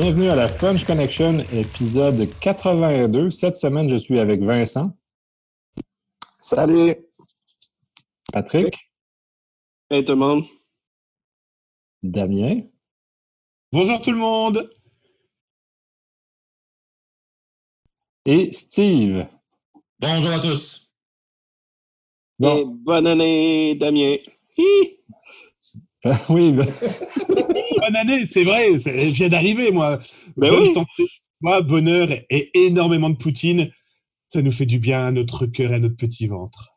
Bienvenue à la French Connection, épisode 82. Cette semaine, je suis avec Vincent. Salut. Patrick. Hey tout le monde. Damien. Bonjour tout le monde. Et Steve. Bonjour à tous. Bon. Et bonne année, Damien. oui. Ben... bonne année, c'est vrai. Je viens d'arriver, moi. Ben oui. santé, moi, bonheur et énormément de poutine. Ça nous fait du bien à notre cœur et à notre petit ventre.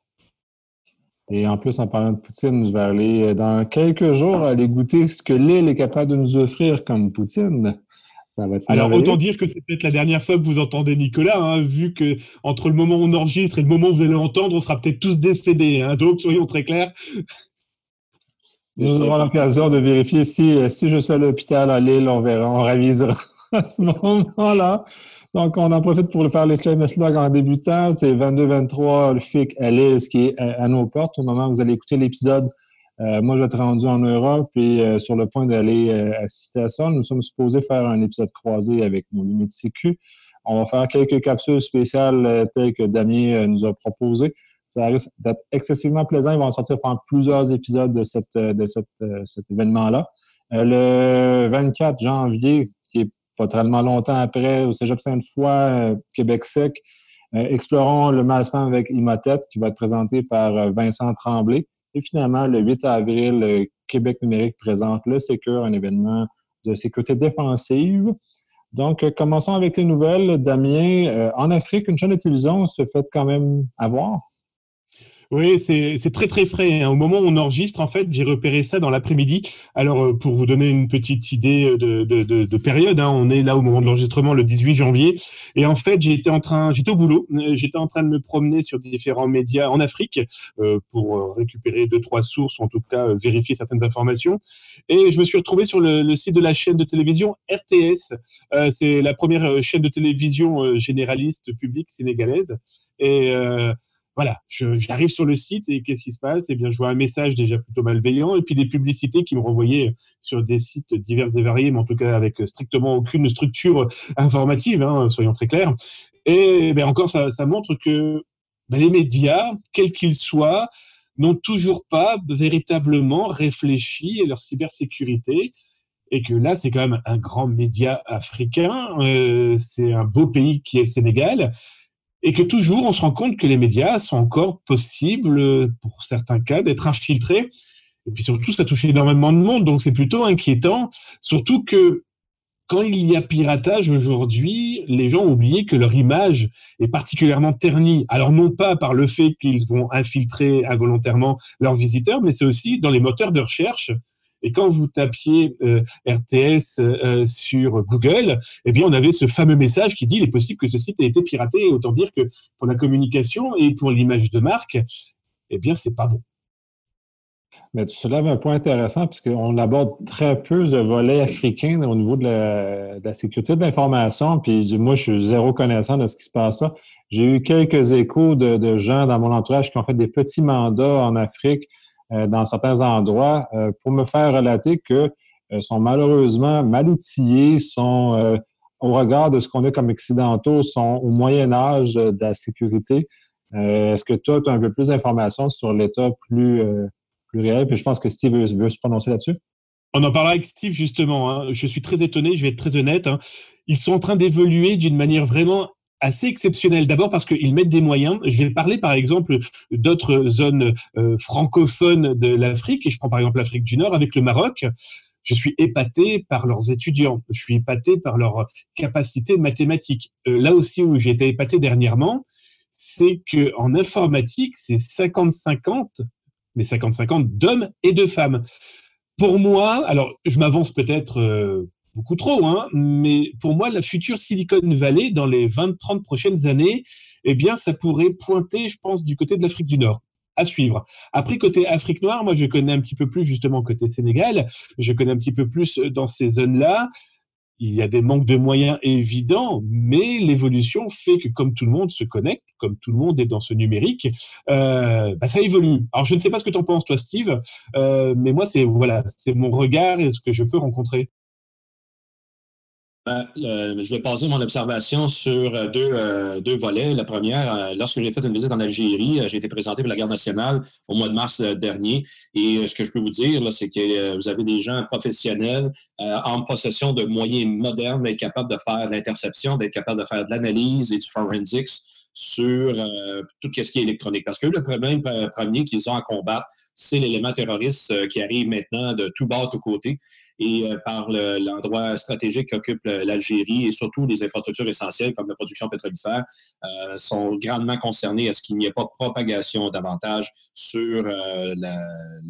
Et en plus, en parlant de poutine, je vais aller euh, dans quelques jours aller goûter ce que l'île est capable de nous offrir comme poutine. Ça va être Alors, autant dire que c'est peut-être la dernière fois que vous entendez Nicolas, hein, vu que entre le moment où on enregistre et le moment où vous allez l'entendre, on sera peut-être tous décédés. Hein, donc, soyons très clairs. Nous aurons l'occasion de vérifier si, si je suis à l'hôpital à Lille, on verra, on révisera à ce moment-là. Donc, on en profite pour le faire les SMS blog en débutant. C'est 22-23, le FIC à Lille, ce qui est à, à, nos portes. Au moment où vous allez écouter l'épisode, euh, moi, je vais être rendu en Europe et euh, sur le point d'aller euh, assister à ça. Nous sommes supposés faire un épisode croisé avec nos limites sécu. On va faire quelques capsules spéciales telles que Damien nous a proposées. Ça risque d'être excessivement plaisant. Ils vont sortir pendant plusieurs épisodes de, cette, euh, cet événement-là. le 24 janvier, qui est pas tellement longtemps après, au Cégep Sainte-Foy, euh, Québec sec, euh, explorons le massement avec Imotep, qui va être présenté par euh, Vincent Tremblay. Et finalement, le 8 avril, euh, Québec numérique présente le Sécure, un événement de sécurité défensive. Donc, euh, commençons avec les nouvelles. Damien, euh, en Afrique, une chaîne de télévision se fait quand même avoir. Oui, c'est très très frais. Hein. Au moment où on enregistre, en fait, j'ai repéré ça dans l'après-midi. Alors, euh, pour vous donner une petite idée de, de, de, de période, hein, on est là au moment de l'enregistrement, le 18 janvier. Et en fait, j'étais en train, j'étais au boulot, euh, j'étais en train de me promener sur différents médias en Afrique euh, pour euh, récupérer deux trois sources, ou en tout cas euh, vérifier certaines informations. Et je me suis retrouvé sur le, le site de la chaîne de télévision RTS. Euh, c'est la première chaîne de télévision généraliste publique sénégalaise. Et voilà, j'arrive sur le site et qu'est-ce qui se passe? Eh bien, je vois un message déjà plutôt malveillant et puis des publicités qui me renvoyaient sur des sites divers et variés, mais en tout cas avec strictement aucune structure informative, hein, soyons très clairs. Et bien encore, ça, ça montre que ben, les médias, quels qu'ils soient, n'ont toujours pas véritablement réfléchi à leur cybersécurité et que là, c'est quand même un grand média africain, euh, c'est un beau pays qui est le Sénégal, et que toujours on se rend compte que les médias sont encore possibles, pour certains cas, d'être infiltrés. Et puis surtout, ça touche énormément de monde, donc c'est plutôt inquiétant. Surtout que quand il y a piratage aujourd'hui, les gens ont oublié que leur image est particulièrement ternie. Alors non pas par le fait qu'ils vont infiltrer involontairement leurs visiteurs, mais c'est aussi dans les moteurs de recherche. Et quand vous tapiez euh, RTS euh, sur Google, eh bien, on avait ce fameux message qui dit il est possible que ce site ait été piraté. Autant dire que pour la communication et pour l'image de marque, eh bien, c'est pas bon. Mais tu soulèves un point intéressant puisqu'on aborde très peu le volet africain au niveau de la, de sécurité de l'information. Puis moi, je suis zéro connaissant de ce qui se passe là. J'ai eu quelques échos de, de, gens dans mon entourage qui ont fait des petits mandats en Afrique dans certains endroits euh, pour me faire relater que euh, sont malheureusement mal outillés, sont euh, au regard de ce qu'on a comme occidentaux, sont au moyen âge de la sécurité. Euh, Est-ce que toi, tu as un peu plus d'informations sur l'état plus plus réel? Puis je pense que Steve veut, veut se prononcer là-dessus. On en parlera avec Steve justement. Hein. Je suis très étonné, je vais être très honnête. Hein. Ils sont en train d'évoluer d'une manière vraiment assez exceptionnelle. D'abord parce qu'ils mettent des moyens. Je vais parler par exemple d'autres zones euh, francophones de l'Afrique, et je prends par exemple l'Afrique du Nord avec le Maroc. Je suis épaté par leurs étudiants, je suis épaté par leur capacité mathématique. Euh, là aussi où j'ai été épaté dernièrement, c'est qu'en informatique, c'est 50-50 mais 50-50 d'hommes et de femmes. Pour moi, alors je m'avance peut-être euh, beaucoup trop, hein, mais pour moi, la future Silicon Valley, dans les 20-30 prochaines années, eh bien, ça pourrait pointer, je pense, du côté de l'Afrique du Nord. À suivre. Après, côté Afrique noire, moi, je connais un petit peu plus, justement, côté Sénégal, je connais un petit peu plus dans ces zones-là il y a des manques de moyens évidents, mais l'évolution fait que comme tout le monde se connecte, comme tout le monde est dans ce numérique, euh, bah, ça évolue. Alors je ne sais pas ce que tu en penses, toi, Steve, euh, mais moi, c'est voilà, c'est mon regard et ce que je peux rencontrer. Ben, je vais passer mon observation sur euh, deux, euh, deux volets. La première, euh, lorsque j'ai fait une visite en Algérie, j'ai été présenté pour la Garde nationale au mois de mars dernier. Et ce que je peux vous dire, c'est que vous avez des gens professionnels en possession de moyens modernes d'être capables de faire l'interception, d'être capables de faire de l'analyse et du forensics sur tout ce qui est électronique. Parce que le problème premier qu'ils ont à combattre, c'est l'élément terroriste qui arrive maintenant de tout bas, de tout côté et euh, par l'endroit stratégique qu'occupe l'Algérie et surtout les infrastructures essentielles comme la production pétrolifère euh, sont grandement concernées à ce qu'il n'y ait pas de propagation davantage sur euh, la,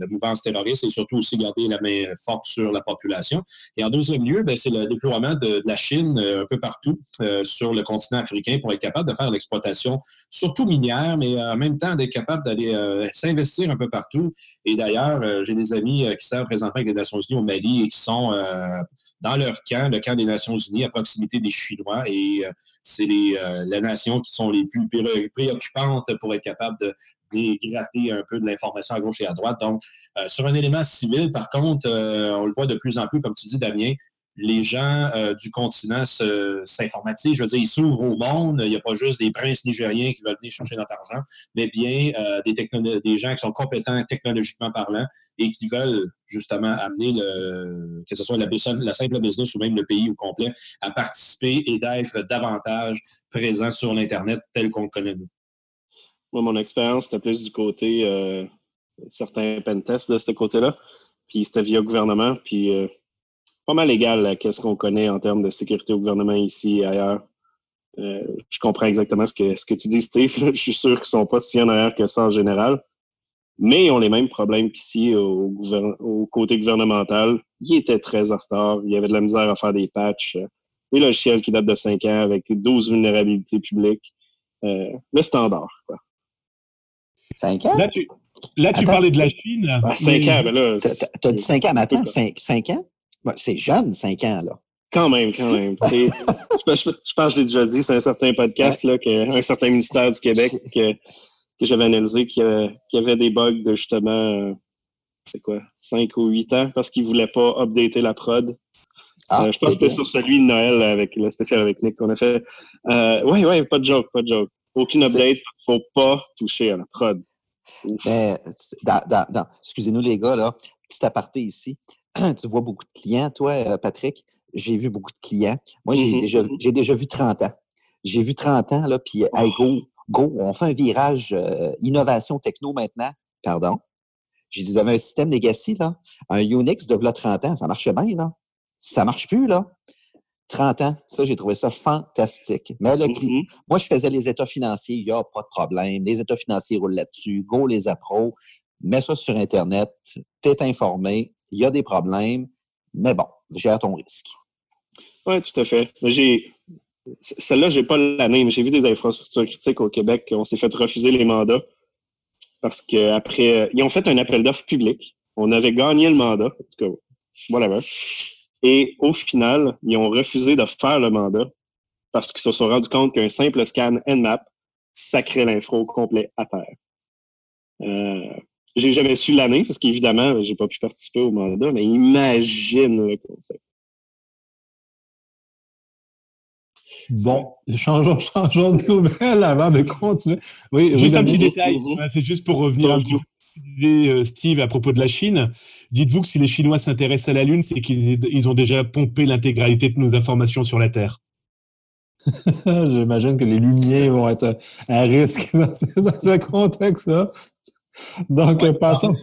mouvance terroriste et surtout aussi garder la main forte sur la population. Et en deuxième lieu, ben, c'est le déploiement de, la Chine un peu partout sur le continent africain pour être capable de faire l'exploitation, surtout minière, mais en même temps d'être capable d'aller s'investir un peu partout. Et d'ailleurs, j'ai des amis qui servent présentement avec les Nations Unies au Mali et qui sont euh, dans leur camp, le camp des Nations Unies, à proximité des Chinois. Et euh, c'est les, euh, les, nations qui sont les plus préoccupantes pour être capables de dégratter un peu de l'information à gauche et à droite. Donc, sur un élément civil, par contre, on le voit de plus en plus, comme tu dis, Damien, les gens euh, du continent s'informatisent. Je veux dire, ils s'ouvrent au monde. Il n'y a pas juste des princes nigériens qui veulent venir chercher notre argent, mais bien euh, des, gens qui sont compétents technologiquement parlant et qui veulent justement amener, le, que ce soit la, la, simple business ou même le pays au complet, à participer et d'être davantage présent sur l'Internet tel qu'on le connaît nous. Moi, mon expérience, c'était plus du côté euh, certains pentests de ce côté-là. Puis c'était via gouvernement. Puis pas mal égal à ce qu'on connaît en termes de sécurité au gouvernement ici et ailleurs. Euh, je comprends exactement ce que, ce que tu dis, Steve. Je suis sûr qu'ils ne sont pas si en arrière que ça en général. Mais ils ont les mêmes problèmes qu'ici au, au, côté gouvernemental. Ils étaient très en retard. Il y avait de la misère à faire des patchs. Les logiciels qui datent de 5 ans avec 12 vulnérabilités publiques. Euh, le standard. Quoi. 5 ans? Là, tu, là, tu parlais de la Chine. 5 ans, mais là. Tu as dit 5 ans, mais attends, 5, 5 ans? C'est jeune, 5 ans, là. Quand même, quand même. je, pense que je l'ai déjà dit, c'est un certain podcast, là, que, un certain ministère du Québec que, que j'avais analysé, qui avait, qui avait des bugs de justement, euh, c'est quoi, 5 ou 8 ans, parce qu'ils ne voulaient pas updater la prod. Ah, euh, je pense que c'était sur celui de Noël, avec le spécial avec Nick qu'on a fait. Euh, oui, oui, pas de joke, pas de joke. Aucune update, il ne faut pas toucher à la prod. Ben, excusez-nous les gars, là, petit aparté ici. tu vois beaucoup de clients, toi, euh, Patrick? J'ai vu beaucoup de clients. Moi, j'ai mmh déjà, mmh déjà vu 30 ans. J'ai vu 30 ans, là, puis hey, go, go, on fait un virage euh, innovation techno maintenant. Pardon? J'ai dit, vous avez un système legacy, là, un Unix de là, 30 ans, ça marchait bien, là. Ça marche plus, là. 30 ans, ça, j'ai trouvé ça fantastique. Mais le mmh moi, je faisais les états financiers, il n'y a pas de problème. Les états financiers roulent là-dessus. Go les appros. Mets ça sur Internet. Tu es informé il y a des problèmes, mais bon, gère ton risque. Oui, tout à fait. J'ai celle-là, j'ai pas l'année, mais j'ai vu des infrastructures critiques au Québec on s'est fait refuser les mandats parce qu'après, ils ont fait un appel d'offres public. On avait gagné le mandat, en tout cas, whatever. Et au final, ils ont refusé de faire le mandat parce qu'ils se sont rendus compte qu'un simple scan Nmap sacrait l'info complet à terre. Euh, j'ai jamais su l'année parce qu'évidemment, j'ai pas pu participer au mandat, mais imagine le concept. Bon, changeons, changeons de nouvelles avant de continuer. Oui, juste un petit détail, c'est juste pour revenir un petit peu euh, Steve à propos de la Chine. Dites-vous que si les Chinois s'intéressent à la Lune, c'est qu'ils ont déjà pompé l'intégralité de nos informations sur la Terre. J'imagine que les lumiers vont être à risque dans ce contexte-là. Donc, passons.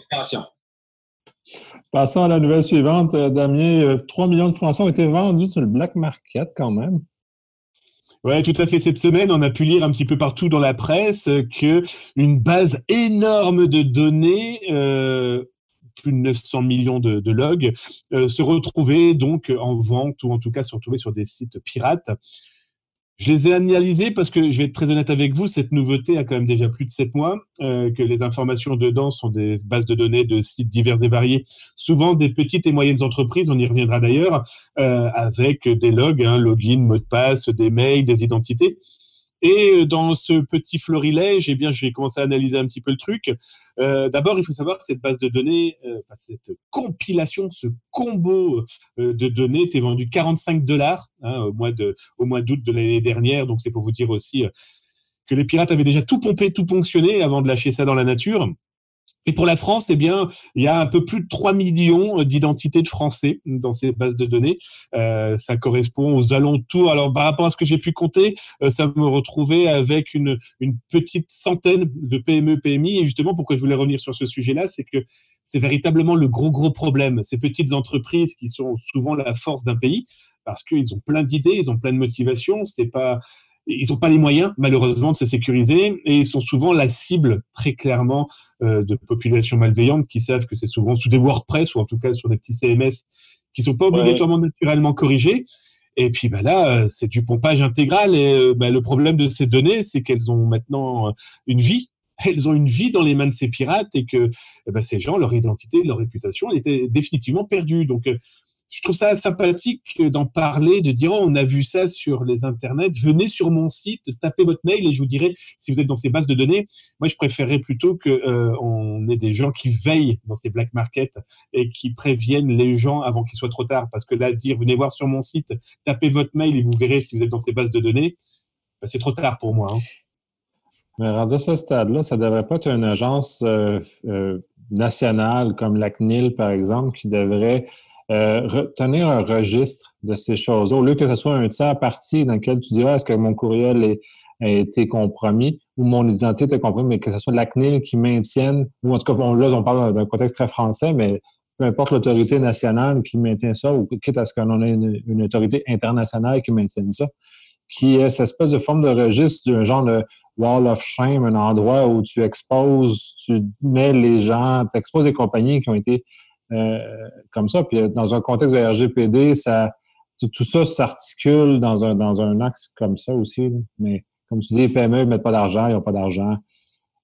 Passons à la nouvelle suivante. Euh, Damien, 3 euh, millions de Français ont été vendus sur le black market quand même. Oui, tout à fait. Cette semaine, on a pu lire un petit peu partout dans la presse que une base énorme de données, euh, plus de 900 millions de, logs, se retrouvait donc en vente ou en tout cas se retrouvait sur des sites pirates. Je les ai analysés parce que, je vais être très honnête avec vous, cette nouveauté a quand même déjà plus de sept mois, euh, que les informations dedans sont des bases de données de sites divers et variés, souvent des petites et moyennes entreprises, on y reviendra d'ailleurs, euh, avec des logs, hein, login, mot de passe, des mails, des identités. Et dans ce petit florilège, eh bien, je vais commencer à analyser un petit peu le truc. D'abord, il faut savoir que cette base de données, cette compilation, ce combo de données était vendu 45 dollars hein, au mois d'août de l'année dernière. Donc, c'est pour vous dire aussi que les pirates avaient déjà tout pompé, tout ponctionné avant de lâcher ça dans la nature. Et pour la France, eh bien, il y a un peu plus de 3 millions d'identités de Français dans ces bases de données. Euh, ça correspond aux alentours. Alors, par rapport à ce que j'ai pu compter, euh, ça me retrouvait avec une, une, petite centaine de PME, PMI. Et justement, pourquoi je voulais revenir sur ce sujet-là, c'est que c'est véritablement le gros, gros problème. Ces petites entreprises qui sont souvent la force d'un pays, parce qu'ils ont plein d'idées, ils ont plein de motivations. C'est pas ils n'ont pas les moyens, malheureusement, de se sécuriser et ils sont souvent la cible, très clairement, euh, de populations malveillantes qui savent que c'est souvent sous des WordPress ou en tout cas sur des petits CMS qui ne sont pas obligatoirement naturellement corrigés. Et puis bah là, euh, c'est du pompage intégral. Et euh, bah, le problème de ces données, c'est qu'elles ont maintenant une vie. Elles ont une vie dans les mains de ces pirates et que eh ben, ces gens, leur identité, leur réputation, elle était définitivement perdue. Donc, je trouve ça sympathique d'en parler, de dire oh, on a vu ça sur les internets, venez sur mon site, tapez votre mail et je vous dirai si vous êtes dans ces bases de données. Moi, je préférerais plutôt qu'on euh, ait des gens qui veillent dans ces black markets et qui préviennent les gens avant qu'il soit trop tard. Parce que là, dire venez voir sur mon site, tapez votre mail et vous verrez si vous êtes dans ces bases de données, bah, c'est trop tard pour moi. Hein. Mais à ce stade-là, ça ne devrait pas être une agence euh, euh, nationale comme la CNIL, par exemple, qui devrait tenir un registre de ces choses au lieu que ce soit un tiers parti dans lequel tu diras est-ce que mon courriel a été compromis ou mon identité est compromis, mais que ce soit la CNIL qui maintienne, ou en tout cas, là, on parle d'un contexte très français, mais peu importe l'autorité nationale qui maintient ça, ou quitte à ce qu'on ait une, autorité internationale qui maintienne ça, qui est cette espèce de forme de registre d'un genre de wall of shame, un endroit où tu exposes, tu mets les gens, tu exposes les compagnies qui ont été euh, comme ça. Puis euh, dans un contexte de RGPD, ça, tout ça s'articule dans un, dans un axe comme ça aussi. Mais comme tu dis, les PME ne mettent pas d'argent, ils n'ont pas d'argent.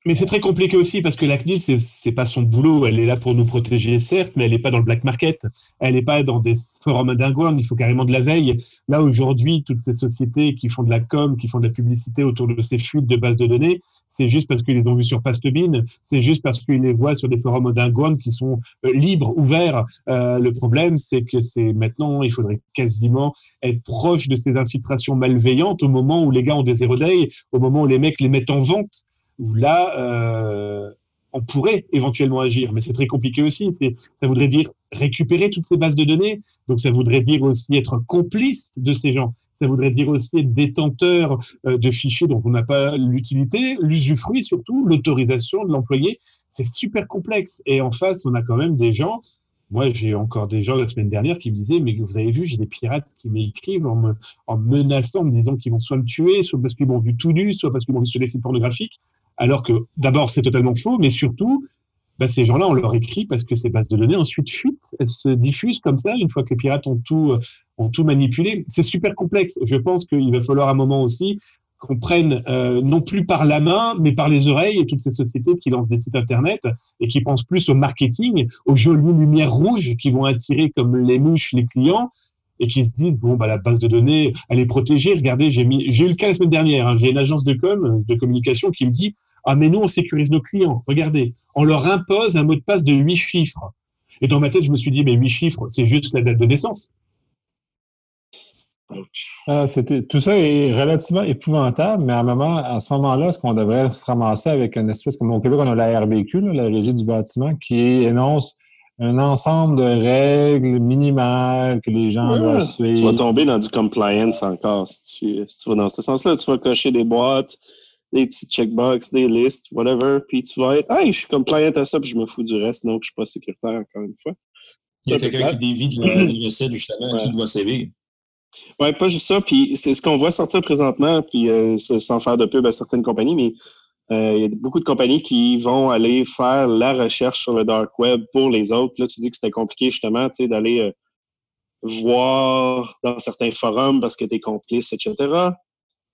Mais c'est très compliqué aussi parce que la CNIL, c'est n'est pas son boulot. Elle est là pour nous protéger, certes, mais elle n'est pas dans le black market. Elle n'est pas dans des forums d'ingoing. Il faut carrément de la veille. Là, aujourd'hui, toutes ces sociétés qui font de la com, qui font de la publicité autour de ces fuites de bases de données, c'est juste parce qu'ils les ont vus sur Pastebin. C'est juste parce qu'ils les voient sur des forums d'ingoing qui sont euh, libres, ouverts. Euh, le problème, c'est que c'est maintenant, il faudrait quasiment être proche de ces infiltrations malveillantes au moment où les gars ont des zero day, au moment où les mecs les mettent en vente où là, euh, on pourrait éventuellement agir, mais c'est très compliqué aussi. Ça voudrait dire récupérer toutes ces bases de données, donc ça voudrait dire aussi être complice de ces gens. Ça voudrait dire aussi être détenteur euh, de fichiers dont on n'a pas l'utilité, l'usufruit surtout, l'autorisation de l'employé. C'est super complexe. Et en face, on a quand même des gens moi, j'ai encore des gens la semaine dernière qui me disaient, mais vous avez vu, j'ai des pirates qui m'écrivent en me, en menaçant, en me disant qu'ils vont soit me tuer, soit parce qu'ils m'ont vu tout nu, soit parce qu'ils m'ont vu sur des sites pornographiques. Alors que d'abord, c'est totalement faux, mais surtout, bah, ces gens-là, on leur écrit parce que ces bases de données ensuite fuitent, elles se diffusent comme ça une fois que les pirates ont tout, euh, manipulé. C'est super complexe. Je pense qu'il va falloir un moment aussi qu'on prenne euh, non plus par la main, mais par les oreilles, et toutes ces sociétés qui lancent des sites Internet et qui pensent plus au marketing, aux jolies lumières rouges qui vont attirer comme les mouches les clients, et qui se disent, bon, bah, la base de données, elle est protégée. Regardez, j'ai eu le cas la semaine dernière, hein. j'ai une agence de com, de communication qui me dit, ah, mais nous, on sécurise nos clients. Regardez, on leur impose un mot de passe de huit chiffres. Et dans ma tête, je me suis dit, mais huit chiffres, c'est juste la date de naissance. Ah, tout ça est relativement épouvantable, mais à, moment, à ce moment-là, est-ce qu'on devrait se ramasser avec une espèce, comme au Québec, on a la RBQ, la Régie du bâtiment, qui énonce un ensemble de règles minimales que les gens doivent suivre. Tu vas tomber dans du compliance encore si tu vas dans ce sens-là. Tu vas cocher des boîtes, des petits checkbox, des listes, whatever, puis tu vas être, hey, je suis compliant à ça, puis je me fous du reste, donc je suis pas sécuritaire, encore une fois. Il y a quelqu'un qui dévie de la recette, justement, qui doit sévir. Oui, pas juste ça. Puis c'est ce qu'on voit sortir présentement, puis euh, sans faire de pub à certaines compagnies, mais il y a beaucoup de compagnies qui vont aller faire la recherche sur le dark web pour les autres. Là, tu dis que c'était compliqué justement d'aller euh, voir dans certains forums parce que tu es complice, etc.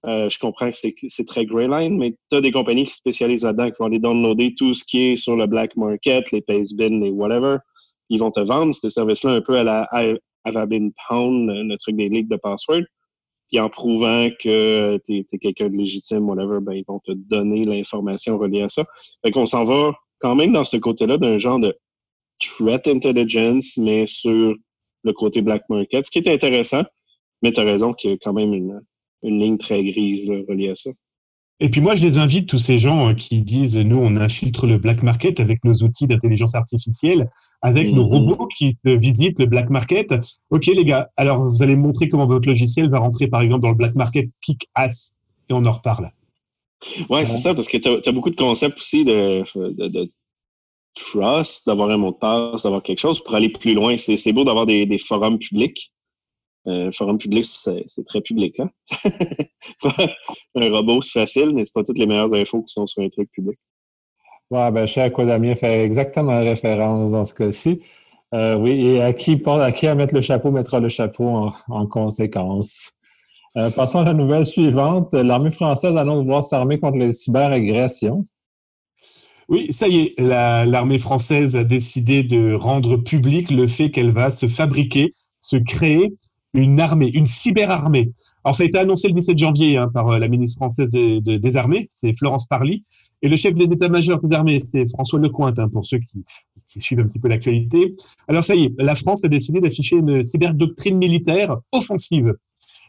je comprends que c'est très grey line, mais tu as des compagnies qui spécialisent là-dedans, qui vont aller downloader tout ce qui est sur le black market, les Pacebin, les whatever. Ils vont te vendre ces services-là un peu à la Avabin Pound, le truc des ligues de password. Puis en prouvant que tu es, quelqu'un de légitime, whatever, ben, ils vont te donner l'information reliée à ça. Fait qu'on s'en va quand même dans ce côté-là d'un genre de threat intelligence, mais sur le côté black market, ce qui est intéressant, mais tu as raison qu'il y a quand même une, ligne très grise reliée à ça. Et puis moi, je les invite, tous ces gens euh, qui disent, nous, on infiltre le black market avec nos outils d'intelligence artificielle, avec nos mm-hmm. robots qui visitent le black market. OK, les gars, alors vous allez me montrer comment votre logiciel va rentrer, par exemple, dans le black market kick-ass, et on en reparle. Ouais, c'est ça, parce que tu as, beaucoup de concepts aussi de, de, trust, d'avoir un mot de passe, d'avoir quelque chose. Pour aller plus loin, c'est beau d'avoir des, forums publics. Un euh, forum public, c'est très public. Hein? un robot, c'est facile, mais c'est pas toutes les meilleures infos qui sont sur un truc public. Ouais, ben, cher quoi Damien fait exactement référence dans ce cas-ci. Euh, oui, et à qui, à qui à mettre le chapeau mettra le chapeau en, conséquence. Euh, passons à la nouvelle suivante. L'armée française annonce vouloir s'armer contre les cyberagressions. Oui, ça y est, l'armée française a décidé de rendre public le fait qu'elle va se fabriquer, se créer une armée, une cyberarmée. Alors, ça a été annoncé le 17 janvier hein, par euh, la ministre française des Armées, c'est Florence Parly, et le chef des états-majors des armées, c'est François Lecointe, hein, pour ceux qui, suivent un petit peu l'actualité. Alors, ça y est, la France a décidé d'afficher une cyberdoctrine militaire offensive.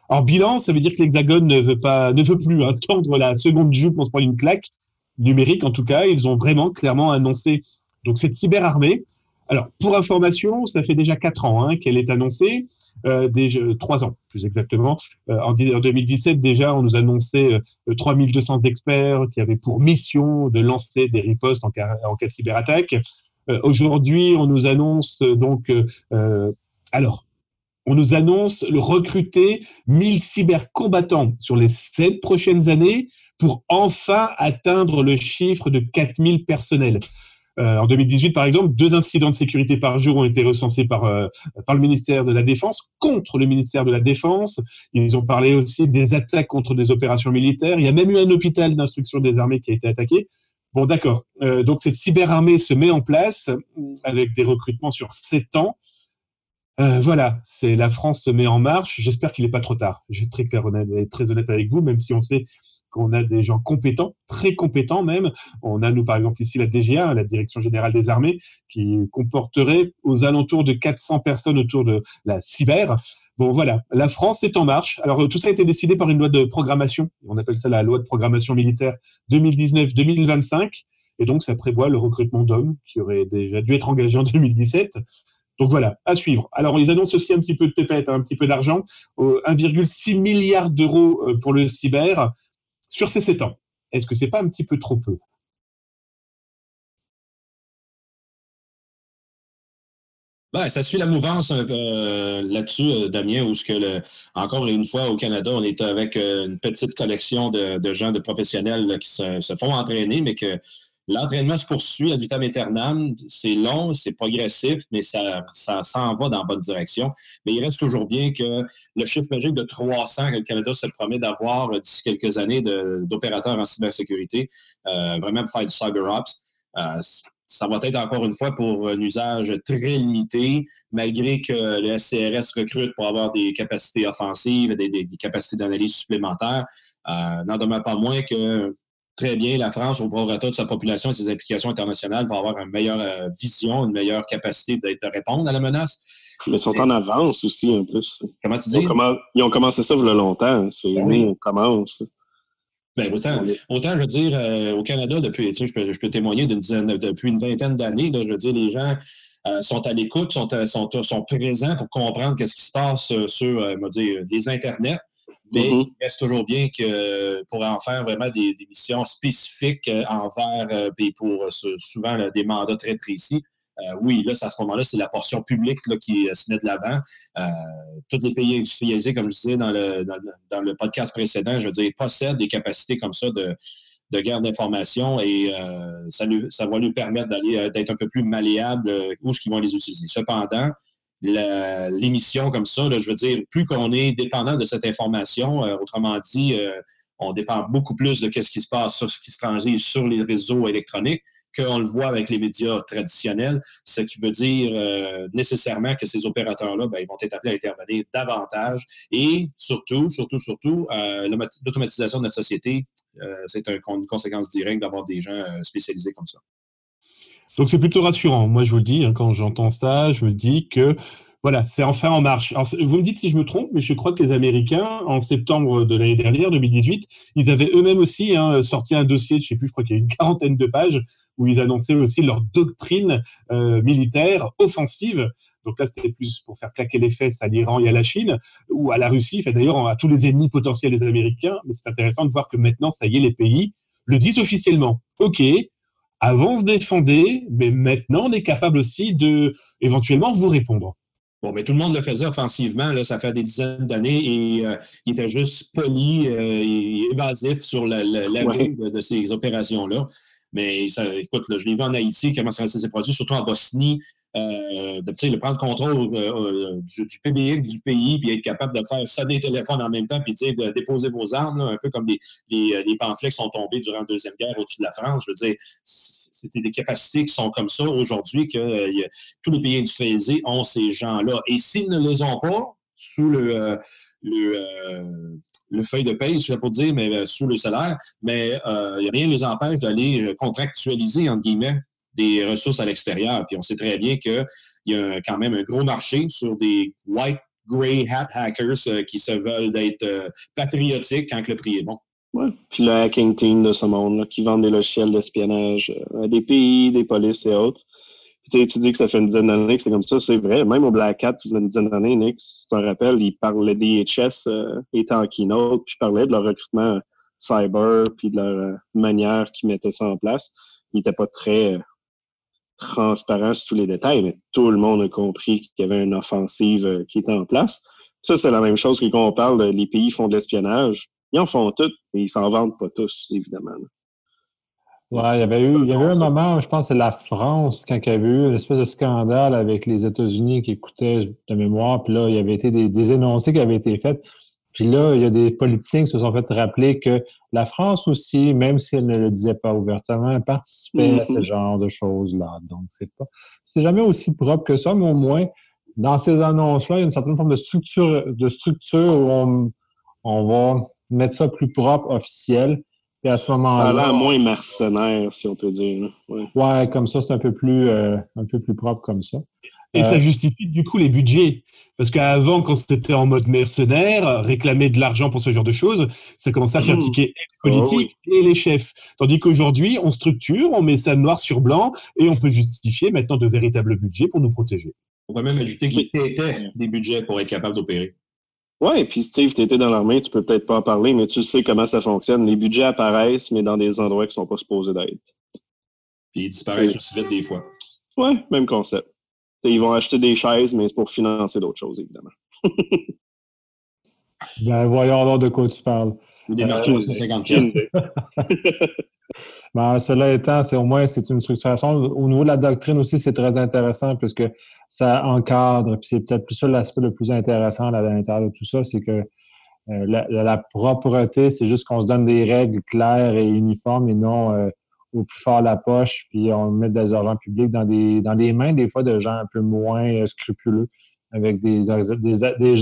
Alors, bilan, ça veut dire que l'Hexagone ne veut pas, ne veut plus hein, tendre la seconde jupe pour se prendre une claque numérique. En tout cas, ils ont vraiment clairement annoncé donc cette cyberarmée. Alors, pour information, ça fait déjà quatre ans qu'elle est annoncée euh, déjà, trois ans plus exactement. Euh, en, 2017, déjà, on nous annonçait 3200 euh, experts qui avaient pour mission de lancer des ripostes en cas, de cyberattaque. Euh, aujourd'hui, on nous annonce donc, alors, on nous annonce le recruter 1000 cybercombattants sur les sept prochaines années pour enfin atteindre le chiffre de 4000 personnels. Euh, en 2018, par exemple, deux incidents de sécurité par jour ont été recensés par, euh, par le ministère de la Défense contre le ministère de la Défense. Ils ont parlé aussi des attaques contre des opérations militaires. Il y a même eu un hôpital d'instruction des armées qui a été attaqué. Bon, d'accord. Euh, donc, cette cyberarmée se met en place avec des recrutements sur sept ans. voilà, c'est la France se met en marche. J'espère qu'il n'est pas trop tard. Je vais être très clair, et très honnête avec vous, même si on sait qu'on a des gens compétents, très compétents même. On a, nous, par exemple, ici la DGA, la Direction Générale des Armées, qui comporterait aux alentours de 400 personnes autour de la cyber. Bon, voilà, la France est en marche. Alors, tout ça a été décidé par une loi de programmation. On appelle ça la loi de programmation militaire 2019-2025. Et donc, ça prévoit le recrutement d'hommes qui auraient déjà dû être engagés en 2017. Donc voilà, à suivre. Alors, ils annoncent aussi un petit peu de pépette, hein, un petit peu d'argent, 1,6 milliard d'euros euh, pour le cyber sur ces sept ans, est-ce que c'est pas un petit peu trop peu? Ben, ça suit la mouvance euh, là-dessus, euh, Damien, où ce que encore une fois au Canada, on est avec euh, une petite collection de, gens, de professionnels qui se, font entraîner, mais que L'entraînement se poursuit à vitam aeternam. C'est long, c'est progressif, mais ça, ça s'en va dans la bonne direction. Mais il reste toujours bien que le chiffre magique de 300 que le Canada se promet d'avoir d'ici quelques années d'opérateurs en cybersécurité, euh, vraiment pour faire du cyberops, euh, ça va être encore une fois pour un usage très limité, malgré que le SCRS recrute pour avoir des capacités offensives, des, capacités d'analyse supplémentaires. Euh, n'en demeure pas moins que très bien, la France, au prorata de sa population et ses applications internationales, va avoir une meilleure euh, vision, une meilleure capacité de, répondre à la menace. Mais ils sont en avance aussi, en plus. Comment tu dis? Ils ont, commencé ça il y a longtemps. C'est ben nous, on commence. Ben, autant, autant, je veux dire, euh, au Canada, depuis, je peux, je peux témoigner d'une dizaine, depuis une vingtaine d'années, je veux dire, les gens euh, sont à l'écoute, sont, sont, sont, présents pour comprendre ce qui se passe sur, dire, des Internets. Mais mm-hmm. il reste toujours bien que pour en faire vraiment des, missions spécifiques euh, envers, euh, et pour euh, souvent des mandats très précis, oui, là, à ce moment-là, c'est la portion publique qui se met de l'avant. tous les pays industrialisés, comme je disais dans le, dans le, podcast précédent, je veux dire, possèdent des capacités comme ça de, de guerre d'information et ça, ça va lui permettre d'aller d'être un peu plus malléable où ce qu'ils vont les utiliser. Cependant, l'émission comme ça, je veux dire, plus qu'on est dépendant de cette information, euh, autrement dit, euh, on dépend beaucoup plus de ce qui se passe sur ce qui se transige sur les réseaux électroniques qu'on le voit avec les médias traditionnels, ce qui veut dire euh, nécessairement que ces opérateurs-là ben, ils vont être appelés à intervenir davantage et surtout, surtout, surtout, l'automatisation de notre société, c'est une conséquence directe d'avoir des gens spécialisés comme ça. Donc c'est plutôt rassurant. Moi, je vous le dis, hein, quand j'entends ça, je me dis que voilà, c'est enfin en marche. vous me dites si je me trompe, mais je crois que les Américains, en septembre de l'année dernière, 2018, ils avaient eux-mêmes aussi hein, sorti un dossier, je ne sais plus, je crois qu'il y a une quarantaine de pages, où ils annonçaient aussi leur doctrine euh, militaire offensive. Donc là, c'était plus pour faire claquer les fesses à l'Iran et à la Chine, ou à la Russie, fait d'ailleurs à tous les ennemis potentiels des Américains. Mais c'est intéressant de voir que maintenant, ça y est, les pays le disent officiellement. OK, avant on se défendait, mais maintenant on est capable aussi de éventuellement vous répondre. Bon, mais tout le monde le faisait offensivement, là, ça fait des dizaines d'années, et euh, il était juste poli euh, et évasif sur la, la, de, ces opérations-là. Mais ça, écoute, je l'ai vu en Haïti, comment ça s'est produit, surtout en Bosnie, euh, de, de prendre contrôle du, du, PBX du pays, puis être capable de faire sonner le téléphone en même temps, puis dire de déposer vos armes, un peu comme les, les, pamphlets qui sont tombés durant la Deuxième Guerre au-dessus de la France. Je veux dire, c'est des capacités qui sont comme ça aujourd'hui que euh, tous les pays industrialisés ont ces gens-là. Et s'ils ne les ont pas, sous le, euh, euh, le, feuille de paye, je pas dire, mais sous le salaire, mais rien ne les empêche d'aller contractualiser, entre guillemets, des ressources à l'extérieur. Puis on sait très bien qu'il y a quand même un gros marché sur des white gray hat hackers qui se veulent d'être patriotiques quand le prix est bon. Ouais. Puis le hacking team de ce monde, qui vendent des logiciels d'espionnage euh, à des pays, des polices et autres. Tu dis que ça fait une dizaine d'années que c'est comme ça, c'est vrai. Même au Black Hat, une dizaine d'années, Nick, tu te rappelles, ils parlaient des HS euh, étant en keynote, puis je parlais de leur recrutement cyber, puis de leur euh, manière qu'ils mettaient ça en place. Ils n'étaient pas très transparents sur tous les détails, mais tout le monde a compris qu'il y avait une offensive qui était en place. Ça, c'est la même chose que quand on parle, les pays font de l'espionnage ils en font tous, mais ils s'en vendent pas tous, évidemment. Ouais, il y avait eu, il y avait eu un moment, je pense, c'est la France, quand il y avait eu une espèce de scandale avec les États-Unis qui écoutaient de mémoire, puis là, il y avait été des, énoncés qui avaient été faits. Puis là, il y a des politiciens qui se sont fait rappeler que la France aussi, même si elle ne le disait pas ouvertement, participait à ce mm-hmm. genre de choses-là. Donc, c'est pas, c'est jamais aussi propre que ça, mais au moins, dans ces annonces-là, il y a une certaine forme de structure, de structure où on, on va mettre ça plus propre, officiel. Et à ce moment-là. Ça a l'air moins mercenaire, si on peut dire. Ouais, comme ça, c'est un peu plus euh, un peu plus propre comme ça. Et ça euh, justifie du coup les budgets. Parce qu'avant, quand c'était en mode mercenaire, réclamer de l'argent pour ce genre de choses, ça commençait à faire mmh. tiquer les politiques oh et les chefs. Tandis qu'aujourd'hui, on structure, on met ça noir sur blanc et on peut justifier maintenant de véritables budgets pour nous protéger. On va même ajouter qu'il était des budgets pour être capable d'opérer. Oui, puis Steve, tu étais dans l'armée, tu peux peut-être pas en parler, mais tu sais comment ça fonctionne. Les budgets apparaissent, mais dans des endroits qui sont pas supposés d'être. Puis ils disparaissent aussi vite des fois. Oui, même concept. ils vont acheter des chaises, mais c'est pour financer d'autres choses, évidemment. ben, voyons alors de quoi tu parles. Ou des marchés de 150 pièces. Ben, cela étant, c'est au moins c'est une structuration. Au niveau de la doctrine aussi, c'est très intéressant puisque ça encadre. Puis c'est peut-être plus ça l'aspect le plus intéressant à l'intérieur de tout ça, c'est que euh, la, propreté, c'est juste qu'on se donne des règles claires et uniformes et non euh, au plus fort la poche, puis on met des argents publics dans des dans les mains des fois de gens un peu moins euh, scrupuleux avec des,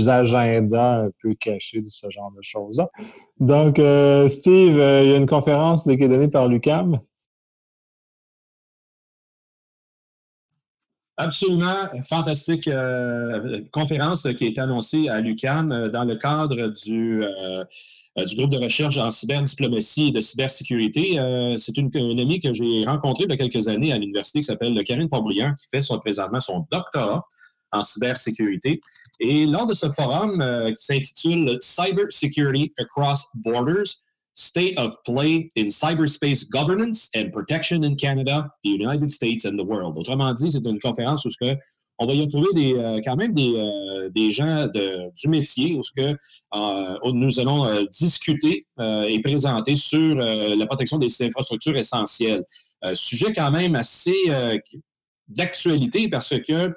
agendas un peu cachés de ce genre de choses-là. Donc, euh, Steve, euh, il y a une conférence qui est donnée par l'UCAM. Absolument, fantastique euh, conférence qui été annoncée à l'UCAM dans le cadre du, du groupe de recherche en cyberdiplomatie et de cybersécurité. C'est une, amie que j'ai rencontrée il y a quelques années à l'université qui s'appelle Karine Pontbriand, qui fait son, présentement son doctorat en cybersécurité. Et lors de ce forum euh, qui s'intitule Cyber Security Across Borders, State of Play in Cyberspace Governance and Protection in Canada, the United States and the World. Autrement dit, c'est une conférence où ce que on va y retrouver des, euh, quand même des, euh, des gens du métier où, ce que, nous allons discuter et présenter sur la protection des infrastructures essentielles. sujet quand même assez d'actualité parce que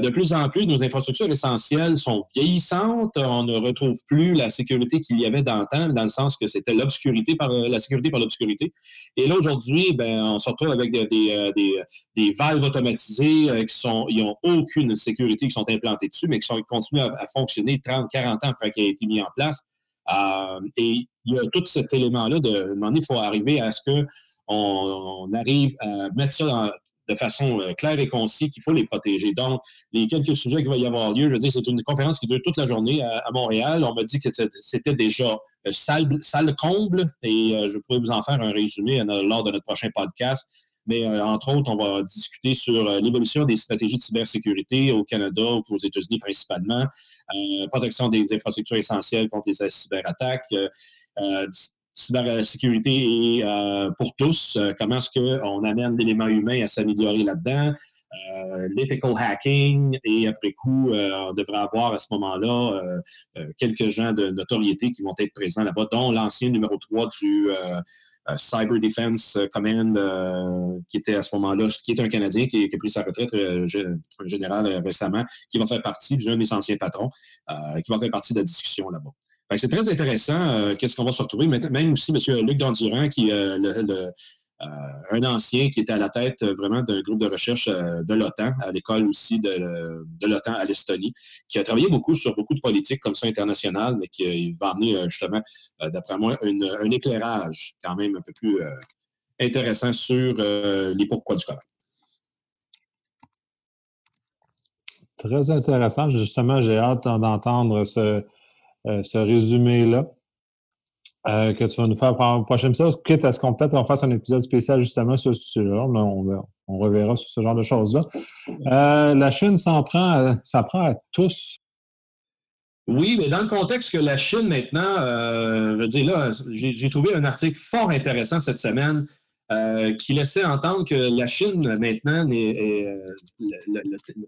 de plus en plus, nos infrastructures essentielles sont vieillissantes. On ne retrouve plus la sécurité qu'il y avait d'antan, dans le sens que c'était l'obscurité par la sécurité par l'obscurité. Et là, aujourd'hui, ben, on se retrouve avec des, des, valves automatisées qui sont, ils n'ont aucune sécurité qui sont implantées dessus, mais qui, sont, continuent à, fonctionner 30, 40 ans après qu'ils aient été mis en place. et il y a tout cet élément-là de, il faut arriver à ce que on, arrive à mettre ça de façon euh, claire et concise qu'il faut les protéger. Donc, les quelques sujets qui vont y avoir lieu, je veux dire, c'est une conférence qui dure toute la journée à, Montréal. On m'a dit que c'était déjà euh, salle, comble et euh, je pourrais vous en faire un résumé lors de notre prochain podcast. Mais entre autres, on va discuter sur l'évolution des stratégies de cybersécurité au Canada ou aux États-Unis principalement, protection des infrastructures essentielles contre les cyberattaques, cybersécurité euh, pour tous. Euh, comment est-ce qu'on amène l'élément humain à s'améliorer là-dedans? Euh, l'ethical hacking et après coup, on devrait avoir à ce moment-là quelques gens de notoriété qui vont être présents là-bas, dont l'ancien numéro 3 du Cyber Defense Command, qui était à ce moment-là, qui est un Canadien qui, a pris sa retraite, un général récemment, qui va faire partie, d'un des anciens patrons, qui va faire partie de la discussion là-bas c'est très intéressant. Euh, qu'est-ce qu'on va se retrouver? Même aussi M. Luc Dandurand, qui est euh, un ancien qui était à la tête euh, vraiment d'un groupe de recherche de l'OTAN, à l'école aussi de, l'OTAN à l'Estonie, qui a travaillé beaucoup sur beaucoup de politiques comme ça internationales, mais qui va amener justement, d'après moi, un éclairage quand même un peu plus intéressant sur les pourquoi du comment. Très intéressant. Justement, j'ai hâte d'entendre ce, euh, ce résumé-là euh, que tu vas nous faire pour le prochain épisode, quitte à ce qu'on peut-être fasse un épisode spécial justement sur ce sujet-là. On, on, reverra sur ce genre de choses-là. Euh, la Chine s'en prend, prend à tous. Oui, mais dans le contexte que la Chine maintenant, je veux dire là, j'ai trouvé un article fort intéressant cette semaine qui laissait entendre que la Chine maintenant,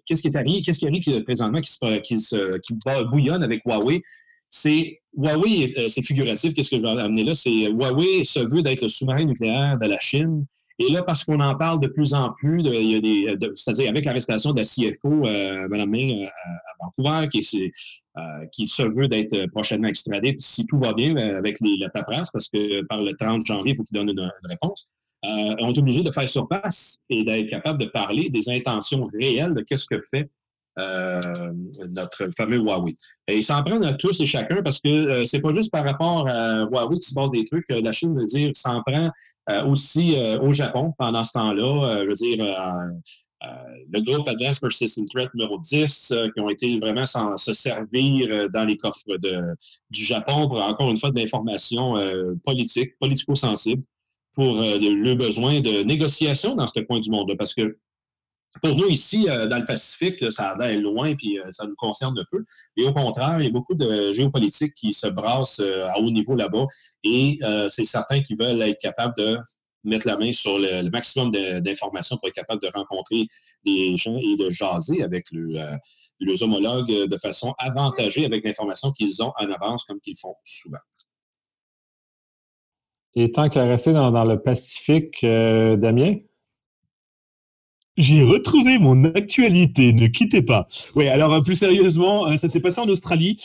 qu'est-ce qui est arrivé, qu'est-ce qui arrive présentement qui, qui, se, qui bouillonne avec Huawei, c'est Huawei, euh, c'est figuratif, qu'est-ce que je vais amener là? C'est Huawei se veut d'être le sous-marin nucléaire de la Chine. Et là, parce qu'on en parle de plus en plus, des, c'est-à-dire avec l'arrestation de la CFO, euh, Mme Ming, euh, à, Vancouver, qui, qui se veut d'être prochainement extradée, si tout va bien avec les, la paperasse, parce que par le 30 janvier, il faut qu'il donne une, réponse, on est obligé de faire surface et d'être capable de parler des intentions réelles de qu'est-ce que fait euh, notre fameux Huawei. Et ils s'en prennent à tous et chacun parce que euh, c'est pas juste par rapport à Huawei qui se passe des trucs. La Chine veut dire s'en prend euh, aussi au Japon pendant ce temps-là. je veux dire, le groupe Advanced Persistent Threat numéro 10, qui ont été vraiment sans se servir dans les coffres de, du Japon pour, encore une fois, de l'information politique, politico-sensible pour le besoin de négociation dans ce point du monde. Parce que pour nous, ici, euh, dans le Pacifique, ça a loin, puis euh, ça nous concerne un peu. Et au contraire, il y a beaucoup de géopolitique qui se brasse euh, à haut niveau là-bas. Et c'est certains qui veulent être capables de mettre la main sur le, maximum d'informations pour être capable de rencontrer des gens et de jaser avec le, homologues de façon avantagée avec l'information qu'ils ont en avance, comme qu'ils font souvent. Et tant qu'à rester dans, le Pacifique, Damien? J'ai retrouvé mon actualité, ne quittez pas. Oui, alors euh, plus sérieusement, euh, ça s'est passé en Australie.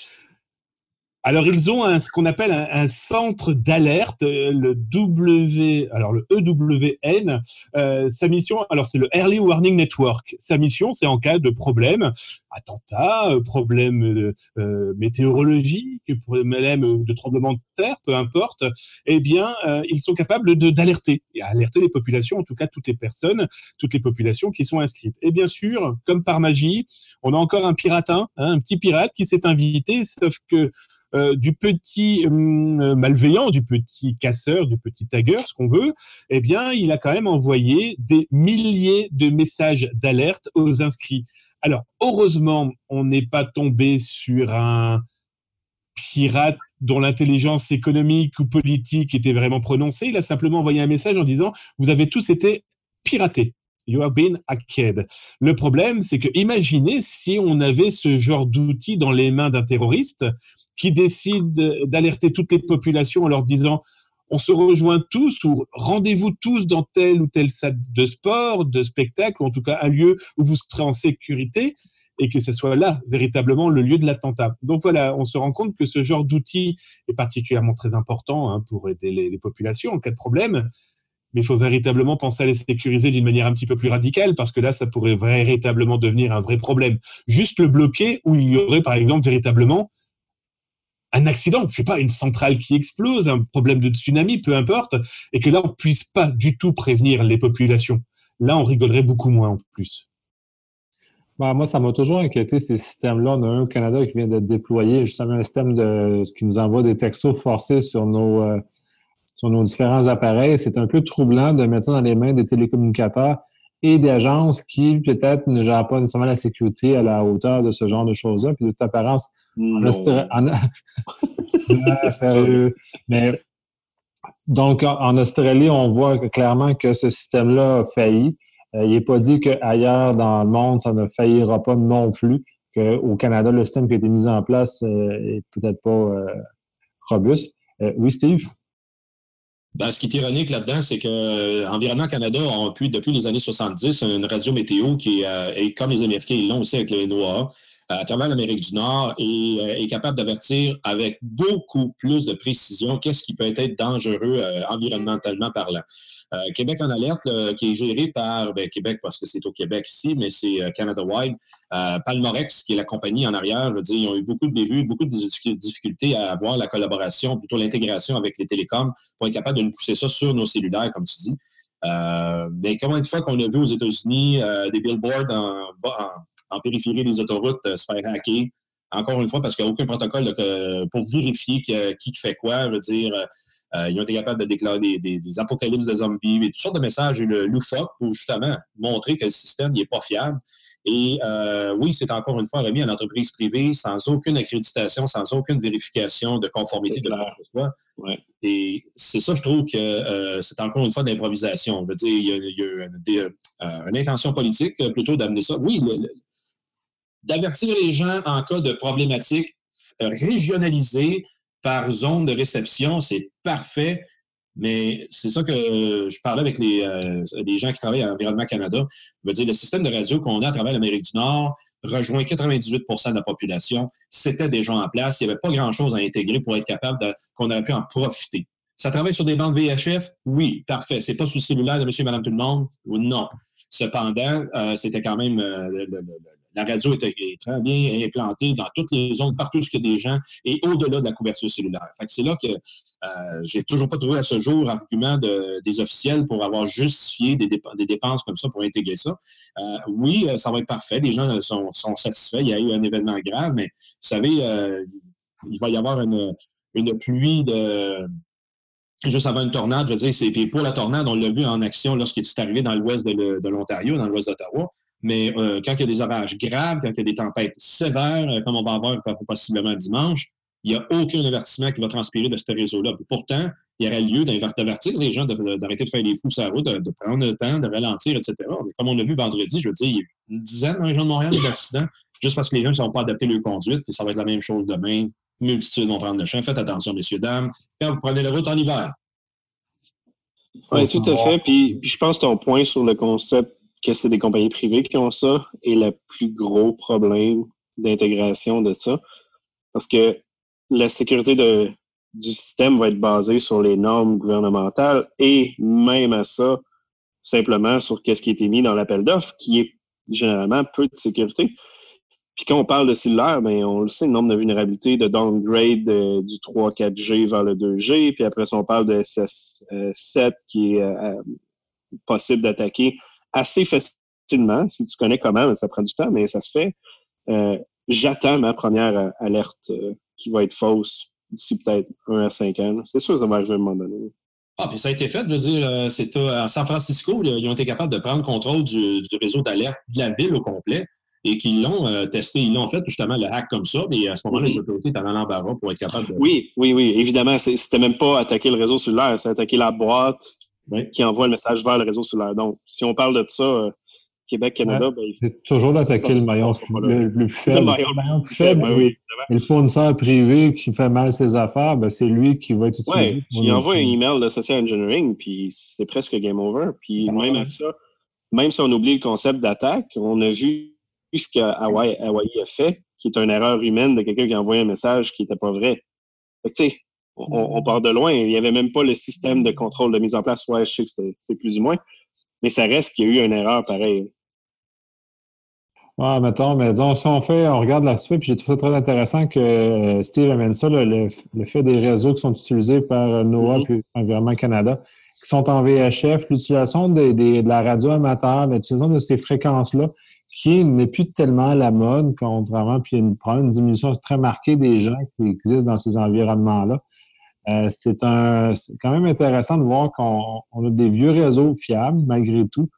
Alors, ils ont ce qu'on appelle un, centre d'alerte, euh, le W, alors le EWN. Euh, sa mission, alors c'est le Early Warning Network. Sa mission, c'est en cas de problème, attentat, euh, problème euh, météorologique, problème de tremblement de terre, peu importe. Eh bien, ils sont capables d'alerter et alerter les populations, en tout cas toutes les personnes, toutes les populations qui sont inscrites. Et bien sûr, comme par magie, on a encore un piratin, hein, un petit pirate qui s'est invité, sauf que euh, du petit hum, euh, malveillant, du petit casseur, du petit tagger, ce qu'on veut, eh bien, il a quand même envoyé des milliers de messages d'alerte aux inscrits. Alors, heureusement, on n'est pas tombé sur un pirate dont l'intelligence économique ou politique était vraiment prononcée. Il a simplement envoyé un message en disant Vous avez tous été piratés. You have been hacked. Le problème, c'est que imaginez si on avait ce genre d'outil dans les mains d'un terroriste qui décide d'alerter toutes les populations en leur disant on se rejoint tous ou rendez-vous tous dans tel ou tel salle de sport, de spectacle, ou en tout cas un lieu où vous serez en sécurité. et que ce soit là véritablement le lieu de l'attentat. Donc voilà, on se rend compte que ce genre d'outil est particulièrement très important hein, pour aider les, populations en cas de problème, mais il faut véritablement penser à les sécuriser d'une manière un petit peu plus radicale, parce que là, ça pourrait véritablement devenir un vrai problème. Juste le bloquer, où il y aurait par exemple véritablement un accident, je sais pas, une centrale qui explose, un problème de tsunami, peu importe, et que là, on puisse pas du tout prévenir les populations. Là, on rigolerait beaucoup moins en plus. Bah, moi, ça m'a toujours inquiété, ces systèmes-là. On a un au Canada qui vient d'être déployé, justement un système qui nous envoie des textos forcés sur nos, euh, sur nos différents appareils. C'est un peu troublant de mettre ça dans les mains des télécommunicateurs et des agences qui, peut-être, ne gèrent pas nécessairement la sécurité à la hauteur de ce genre de choses-là. Puis de toute apparence, Mais, donc, en Australie, on voit clairement que ce système-là a failli. Euh, il n'est pas dit qu'ailleurs dans le monde, ça ne faillira pas non plus, qu'au Canada, le système qui a été mis en place n'est euh, peut-être pas euh, robuste. oui, Steve? Ben, ce qui est ironique là-dedans, c'est que Environnement Canada a pu, depuis les années 70, une radio météo qui est, comme les Américains, ils l'ont aussi avec le NOAA, à travers l'Amérique du Nord et est capable d'avertir avec beaucoup plus de précision qu'est-ce qui peut être dangereux environnementalement parlant. Euh, Québec en alerte, qui est géré par ben, Québec, parce que c'est au Québec ici, mais c'est euh, Canada Wide. Euh, Palmorex, qui est la compagnie en arrière, je veux dire, ils ont eu beaucoup de bévues, beaucoup de difficultés à avoir la collaboration, plutôt l'intégration avec les télécoms pour être capable de nous pousser ça sur nos cellulaires, comme tu dis. mais combien de fois qu'on a vu aux États-Unis des billboards en, périphérie des autoroutes se faire hacker? Encore une fois, parce qu'il n'y a aucun protocole pour vérifier qui, fait quoi. Je veux dire, euh, ils ont été capables de déclarer des, apocalypses de zombies et toutes sortes de messages le loufoque pour justement montrer que le système n'est pas fiable. Et euh, oui, c'est encore une fois remis à l'entreprise privée sans aucune accréditation, sans aucune vérification de conformité de leur soi. Et c'est ça, je trouve que euh, c'est encore une fois d'improvisation. Je veux dire, il y a, une, intention politique plutôt d'amener ça. Oui, d'avertir les gens en cas de problématique régionalisée, par zone de réception, c'est parfait. Mais c'est ça que je parlais avec les, euh, gens qui travaillent à Environnement Canada. Je dire, le système de radio qu'on a à travers l'Amérique du Nord rejoint 98% de la population. C'était déjà en place. Il n'y avait pas grand-chose à intégrer pour être capable qu'on aurait pu en profiter. Ça travaille sur des bandes VHF? Oui, parfait. C'est pas sous le cellulaire de monsieur et madame tout le monde? Non. Cependant, euh, c'était quand même euh, la radio est, très bien implantée dans toutes les zones, partout où il y a des gens et au-delà de la couverture cellulaire. c'est là que euh, j'ai toujours pas trouvé à ce jour argument des officiels pour avoir justifié des, dépenses comme ça pour intégrer ça. Euh, oui, euh, ça va être parfait. Les gens sont, satisfaits. Il y a eu un événement grave, mais vous savez, il va y avoir une, pluie de juste avant une tornade, je veux dire, puis pour la tornade, on l'a vu en action lorsqu'il est arrivé dans l'ouest de l'Ontario, dans l'ouest d'Ottawa. Mais euh, quand il y a des orages graves, quand il y a des tempêtes sévères, euh, comme on va avoir possiblement dimanche, il n'y a aucun avertissement qui va transpirer de ce réseau-là. Pourtant, il y aurait lieu d'avertir les gens d'arrêter de, faire des fous sur la route, de, prendre le temps, de ralentir, etc. comme on l'a vu vendredi, je veux dire, il y a une dizaine dans la région de Montréal d'accidents, juste parce que les gens ne sont pas adaptés à leur conduite, et ça va être la même chose demain. Multitude vont prendre le champ. Faites attention, messieurs, dames, quand vous prenez la route en hiver. Oui, tout à fait. puis, je pense que ton point sur le concept que c'est des compagnies privées qui ont ça est le plus gros problème d'intégration de ça. Parce que la sécurité de, du système va être basée sur les normes gouvernementales et même à ça, simplement sur ce qui a été mis dans l'appel d'offres, qui est généralement peu de sécurité. Puis quand on parle de cellulaire, ben on le sait, le nombre de vulnérabilités, de downgrade du 3-4G vers le 2G, puis après ça, on parle de SS7 qui est euh, possible d'attaquer assez facilement. Si tu connais comment, ça prend du temps, mais ça se fait. Euh, j'attends ma première euh, alerte euh, qui va être fausse d'ici peut-être un à cinq ans. C'est sûr que ça va arriver à un moment donné. Ah, puis ça a été fait, je veux dire, c'est à San Francisco, ils ont été capables de prendre contrôle du, réseau d'alerte de la ville au complet et qu'ils l'ont testé, ils l'ont fait justement le hack comme ça, mais à ce moment-là, les autorités étaient dans l'embarras pour être capables de. Oui, oui, oui, évidemment, c'était même pas attaquer le réseau cellulaire, c'est attaquer la boîte qui envoie le message vers le réseau cellulaire. Donc, si on parle de ça, euh, Québec, Canada, ben, c'est toujours d'attaquer le maillon le, plus faible. Le maillon, plus faible. Ben oui, le fournisseur privé qui fait mal ses affaires, ben, c'est lui qui va être utilisé. Oui, il envoie un email de social engineering, puis c'est presque game over. Puis même à ça, même si on oublie le concept d'attaque, on a vu ce qu'Hawaii a fait, qui est une erreur humaine de quelqu'un qui a envoyé un message qui n'était pas vrai. tu sais, on, part de loin. Il n'y avait même pas le système de contrôle de mise en place. Ouais, je sais que c'est plus ou moins. Mais ça reste qu'il y a eu une erreur pareille. Ouais, mettons, mais disons, si on fait, on regarde la suite, puis j'ai trouvé très intéressant que euh, Steve amène ça, le, fait des réseaux qui sont utilisés par euh, NOAA mm-hmm. et Environnement Canada, qui sont en VHF, l'utilisation de la radio amateur, l'utilisation de ces fréquences-là, qui n'est plus tellement à la mode, contrairement, puis il y a une, une diminution très marquée des gens qui existent dans ces environnements-là. Euh, c'est un, quand même intéressant de voir qu'on a des vieux réseaux fiables, malgré tout,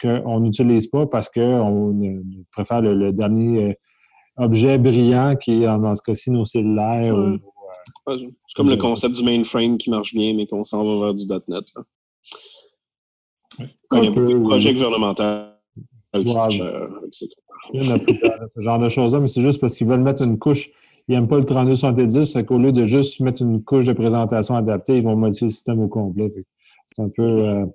qu'on n'utilise pas parce qu'on préfère le, dernier euh, objet brillant qui est, dans ce cas-ci, nos cellulaires. Euh, c'est comme le concept du mainframe qui marche bien, mais qu'on s'en va vers du .NET. il y a beaucoup de projets gouvernementaux. Il y a ce genre de choses-là, mais c'est juste parce qu'ils veulent mettre une couche ils n'aiment pas le 3270, fait qu'au lieu de juste mettre une couche de présentation adaptée, ils vont modifier le système au complet. C'est un peu. Euh,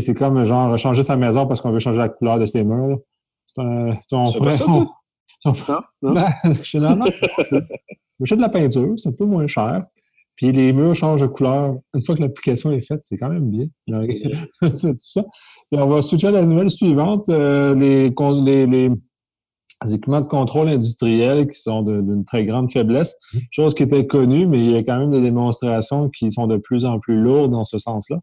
c'est comme genre changer sa maison parce qu'on veut changer la couleur de ses murs. C'est un. On pourrait, on, non, non. je, non, non, de la peinture, c'est un peu moins cher. Puis les murs changent de couleur. Une fois que l'application est faite, c'est quand même bien. c'est tout ça. Et on va switcher à la nouvelle suivante. Euh, les, les, des équipements de contrôle industriel qui sont d'une très grande faiblesse, mmh. chose qui était connue, mais il y a quand même des démonstrations qui sont de plus en plus lourdes dans ce sens-là.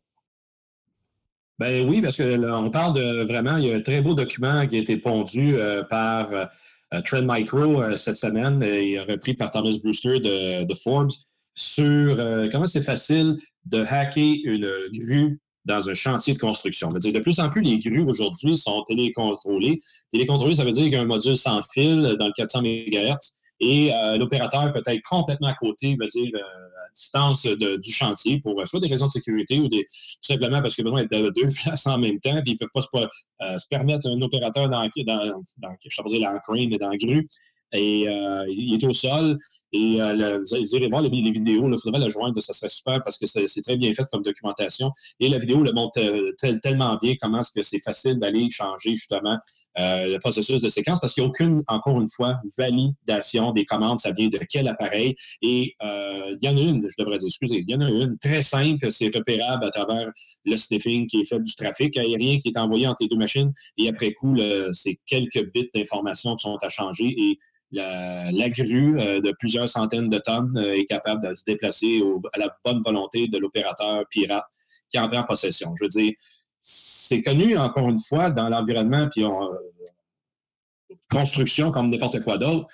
Ben oui, parce que on parle de vraiment, il y a un très beau document qui a été pondu euh, par euh, Trend Micro euh, cette semaine et repris par Thomas Brewster de, de Forbes sur comment c'est facile de hacker une grue dans un chantier de construction. de plus en plus, les grues aujourd'hui sont télécontrôlées. Télécontrôlées, ça veut dire qu'il y a un module sans fil dans le 400 MHz et euh, l'opérateur peut être complètement à côté, dire, euh, à distance du chantier pour euh, soit des raisons de sécurité ou simplement parce qu'il a besoin d'être à deux places en même temps, puis ils ne peuvent pas se, permettre un opérateur dans, je sais pas dire, dans crane, mais dans la grue, et il est au sol. Et euh, vous irez voir les, vidéos, il faudrait la joindre, ça serait super parce que c'est très bien fait comme documentation. Et la vidéo le montre euh, tellement bien comment est-ce que c'est facile d'aller changer justement le processus de séquence parce qu'il n'y a aucune, encore une fois, validation des commandes, ça vient de quel appareil. Et il y en a une, je devrais dire, excusez, il y en a une très simple, c'est repérable à travers le sniffing qui est fait du trafic aérien qui est envoyé entre les deux machines. Et après coup, c'est quelques bits d'informations qui sont à changer. Et la, grue euh, de plusieurs centaines de tonnes euh, est capable de se déplacer à la bonne volonté de l'opérateur pirate qui en prend possession. Je veux dire, c'est connu, encore une fois, dans l'environnement, puis on, euh, construction comme n'importe quoi d'autre.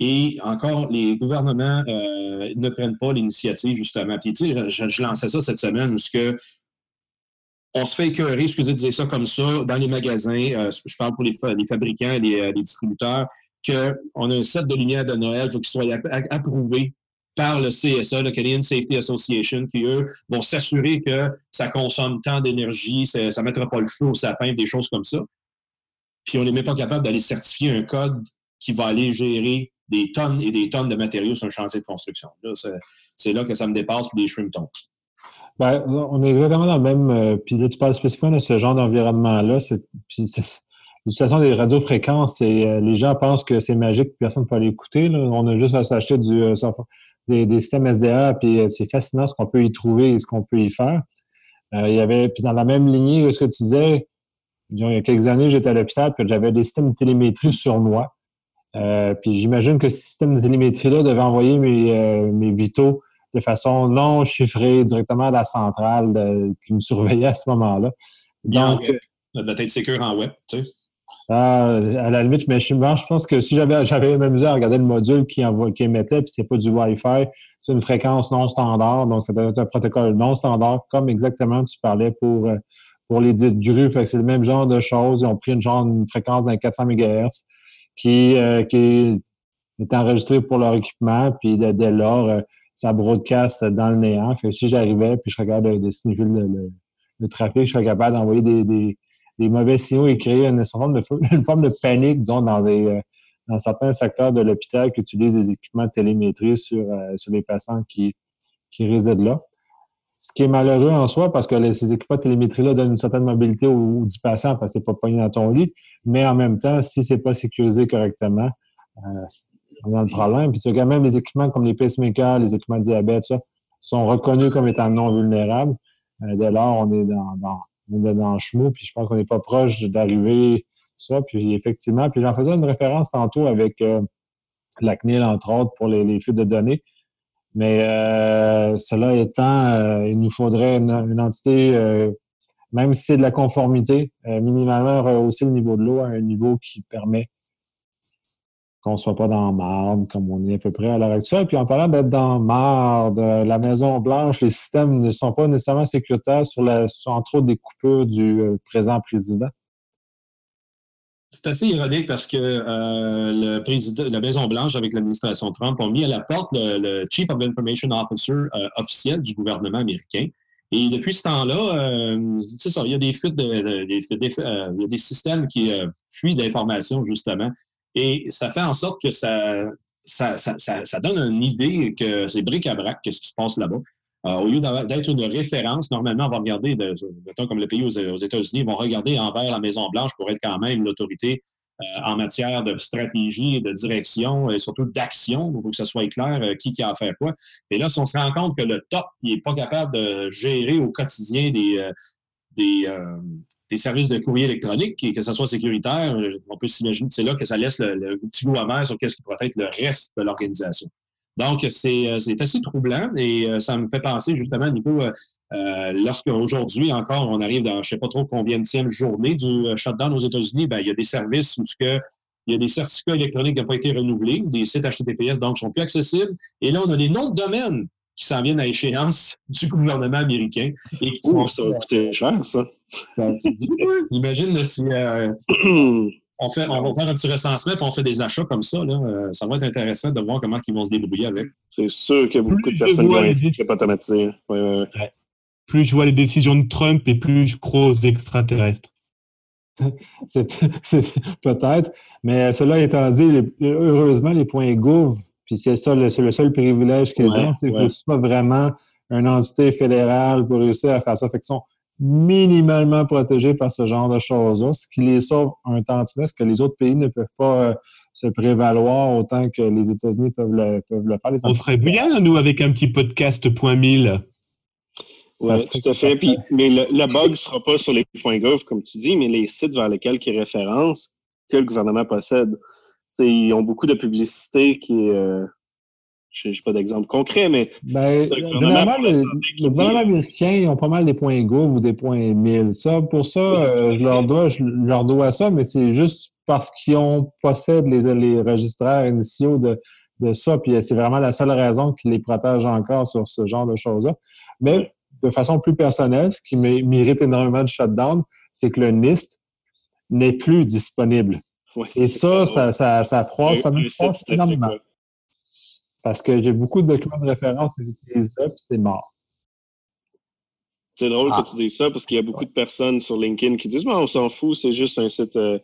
Et encore, les gouvernements ne prennent pas l'initiative, justement. Puis, tu sais, je, lançais ça cette semaine, que on se fait écœurer, excusez de dire ça comme ça, dans les magasins. je parle pour les, fabricants, les, les distributeurs qu'on a un set de lumière de Noël, faut qu'il soit approuvé par le CSA, le Canadian Safety Association, qui, eux, vont s'assurer que ça consomme tant d'énergie, ça ne mettra pas le feu au sapin, des choses comme ça. Puis on n'est même pas capable d'aller certifier un code qui va aller gérer des tonnes et des tonnes de matériaux sur un chantier de construction. c'est là que ça me dépasse pour les cheveux ben, on est exactement dans le même. Euh, puis là, tu parles spécifiquement de ce genre d'environnement-là. L'utilisation des radiofréquences, et, euh, les gens pensent que c'est magique, personne ne peut aller écouter. On a juste à s'acheter du, euh, des, systèmes SDA, puis euh, c'est fascinant ce qu'on peut y trouver et ce qu'on peut y faire. il y avait, puis dans la même lignée, ce que tu disais, il y a quelques années, j'étais à l'hôpital, puis j'avais des systèmes de télémétrie sur moi. puis j'imagine que ce système de télémétrie-là devait envoyer mes, mes vitaux de façon non chiffrée directement à la centrale qui me surveillait à ce moment-là. Donc, ça devait être sécure en web, tu sais. Ah, à la limite, mais je, je pense que si j'avais j'avais m'amusé à regarder le module qui, qui émettait, puis c'est pas du Wi-Fi, c'est une fréquence non standard, donc c'est un protocole non standard, comme exactement tu parlais pour, euh, pour les dites grues. C'est le même genre de choses. Ils ont pris une genre fréquence d'un 400 MHz qui, euh, qui est enregistrée pour leur équipement, puis dès lors, euh, ça broadcast dans le néant. Si j'arrivais, puis je regarde de, signifier le, trafic, je serais capable d'envoyer des mauvais signaux et créer une, forme de, une forme de panique, disons, dans, euh, dans certains secteurs de l'hôpital qui utilisent des équipements de télémétrie sur, euh, les patients qui, résident là. Ce qui est malheureux en soi parce que ces équipements de télémétrie-là donnent une certaine mobilité aux, 10 patients parce que c'est pas pogné dans ton lit. Mais en même temps, si c'est pas sécurisé correctement, euh, on a le problème. Puis tu quand même les équipements comme les pacemakers, les équipements de diabète, ça, sont reconnus comme étant non vulnérables. Euh, dès lors, on est dans, dans, dans le chemou, puis je pense qu'on n'est pas proche d'arriver ça. Puis effectivement, puis j'en faisais une référence tantôt avec euh, la CNIL, entre autres, pour les, fuites de données. Mais euh, cela étant, euh, il nous faudrait une, entité, euh, même si c'est de la conformité, minimalement rehausser le niveau de l'eau à un niveau qui permet qu'on soit pas dans marde, comme on est à peu près à l'heure actuelle. Puis en parlant d'être dans marde, la Maison Blanche, les systèmes ne sont pas nécessairement sécuritaires sur, la, sur entre autres des coupures du présent président. C'est assez ironique parce que euh, la Maison-Blanche, avec l'administration Trump, ont mis à la porte le, Chief of Information Officer euh, officiel du gouvernement américain. Et depuis ce temps-là, euh, c'est ça, il y a des fuites, de, il y a des systèmes qui fuient d'informations, justement. Et ça fait en sorte que ça, ça, ça, ça donne une idée que c'est bric-à-brac, qu'est-ce qui se passe là-bas. Euh, au lieu d'être une référence, normalement, on va regarder, de, comme le pays aux, États-Unis, ils vont regarder envers la Maison-Blanche pour être quand même l'autorité euh, en matière de stratégie, de direction et surtout d'action, pour que ce soit clair euh, qui, qui a à faire quoi. Et là, si on se rend compte que le top n'est pas capable de gérer au quotidien des, des, services de courrier électronique et que ce soit sécuritaire, on peut s'imaginer que c'est là que ça laisse le, le petit goût amer sur ce qui pourrait être le reste de l'organisation. Donc, euh, c'est assez troublant et euh, ça me fait penser justement, Nico, euh, lorsqu'aujourd'hui encore, on arrive dans je ne sais pas trop combien de journée du shutdown aux États-Unis, ben, il y a des services où que, il y a des certificats électroniques qui n'ont pas été renouvelés, des sites HTTPS donc sont plus accessibles. Et là, on a des noms de domaines qui s'en viennent à échéance du gouvernement américain. Et qui ça va coûter cher, ça. Ben, imagine si on, fait, on va faire un petit recensement et on fait des achats comme ça. Là. Euh, ça va être intéressant de voir comment ils vont se débrouiller avec. C'est sûr qu'il y a beaucoup de personnes qui vont essayer pas automatisé. Plus je vois les décisions de Trump et plus je crois aux extraterrestres. Peut-être, mais cela étant dit, heureusement, les points Gouv, puis c'est ça, le, le seul privilège qu'ils ont, c'est que ce soit vraiment une entité fédérale pour réussir à faire ça. Fait minimalement protégés par ce genre de choses-là, ce qui les sauve un tantinet, ce que les autres pays ne peuvent pas euh, se prévaloir autant que les États-Unis peuvent le, peuvent le faire. On ferait bien, nous, avec un petit podcast point mille. Oui, tout à fait. mais le, bug ne sera pas sur les points .gov, comme tu dis, mais les sites vers lesquels ils référencent que le gouvernement possède. ils ont beaucoup de publicité qui est, euh, je n'ai pas d'exemple concret, mais. Ben, généralement, le, gouvernement américain, ils ont pas mal des points Gouv ou des points 1000. Ça, pour ça, euh, je, leur dois, je leur dois ça, mais c'est juste parce qu'ils possèdent les, les registraires initiaux de, de ça. Puis c'est vraiment la seule raison qui les protège encore sur ce genre de choses-là. Mais de façon plus personnelle, ce qui mérite énormément de shutdown, c'est que le NIST n'est plus disponible. Et ça, ça, ça, ça, froisse, ça me froisse énormément. Parce que j'ai beaucoup de documents de référence que j'utilise là, puis c'est mort. C'est drôle que ah. tu dises ça parce qu'il y a beaucoup de personnes sur LinkedIn qui disent on s'en fout, c'est juste un site euh,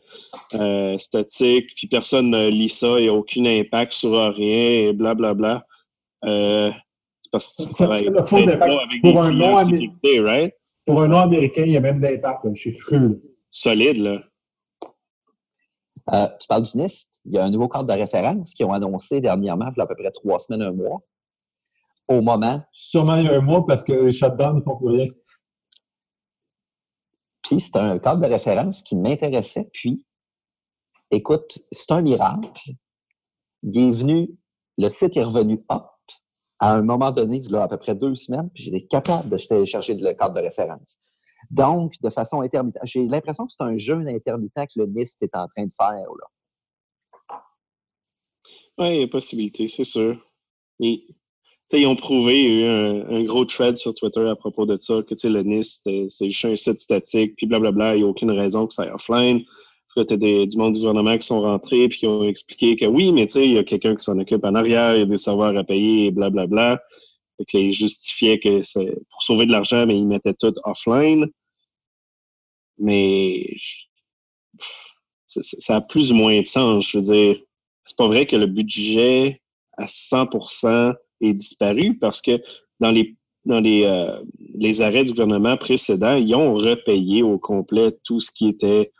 euh, statique, puis personne ne lit ça, il n'y a aucun impact sur rien, et blablabla. Bla, bla. Euh, parce que ça, ça le faux d'impact. Pour un nom américain, right? Pour un nom américain, il y a même d'impact, je suis sûr. Solide, là. Euh, tu parles du NIST? Il y a un nouveau cadre de référence qu'ils ont annoncé dernièrement, il y a à peu près trois semaines, un mois. Au moment. Sûrement il y a un mois parce que les shutdowns ne font plus rien. Puis c'est un cadre de référence qui m'intéressait. Puis, écoute, c'est un miracle. Il est venu, le site est revenu up à un moment donné, il y a à peu près deux semaines, puis j'étais capable de télécharger le cadre de référence. Donc, de façon intermittente, j'ai l'impression que c'est un jeu intermittent que le NIST est en train de faire. Là. Oui, il y a possibilité, c'est sûr. ils ont prouvé, il y a eu un, gros thread sur Twitter à propos de ça, que le NIST, c'est juste un site statique, puis blablabla, il n'y a aucune raison que ça aille offline. Tu as du monde du gouvernement qui sont rentrés puis qui ont expliqué que oui, mais tu sais, il y a quelqu'un qui s'en occupe en arrière, il y a des serveurs à payer et blablabla. Fait que ils justifiaient que c'est pour sauver de l'argent, mais ils mettaient tout offline. Mais ça a plus ou moins de sens. Je veux dire, c'est pas vrai que le budget à 100% est disparu parce que dans les dans les, euh, les arrêts du gouvernement précédent, ils ont repayé au complet tout ce qui était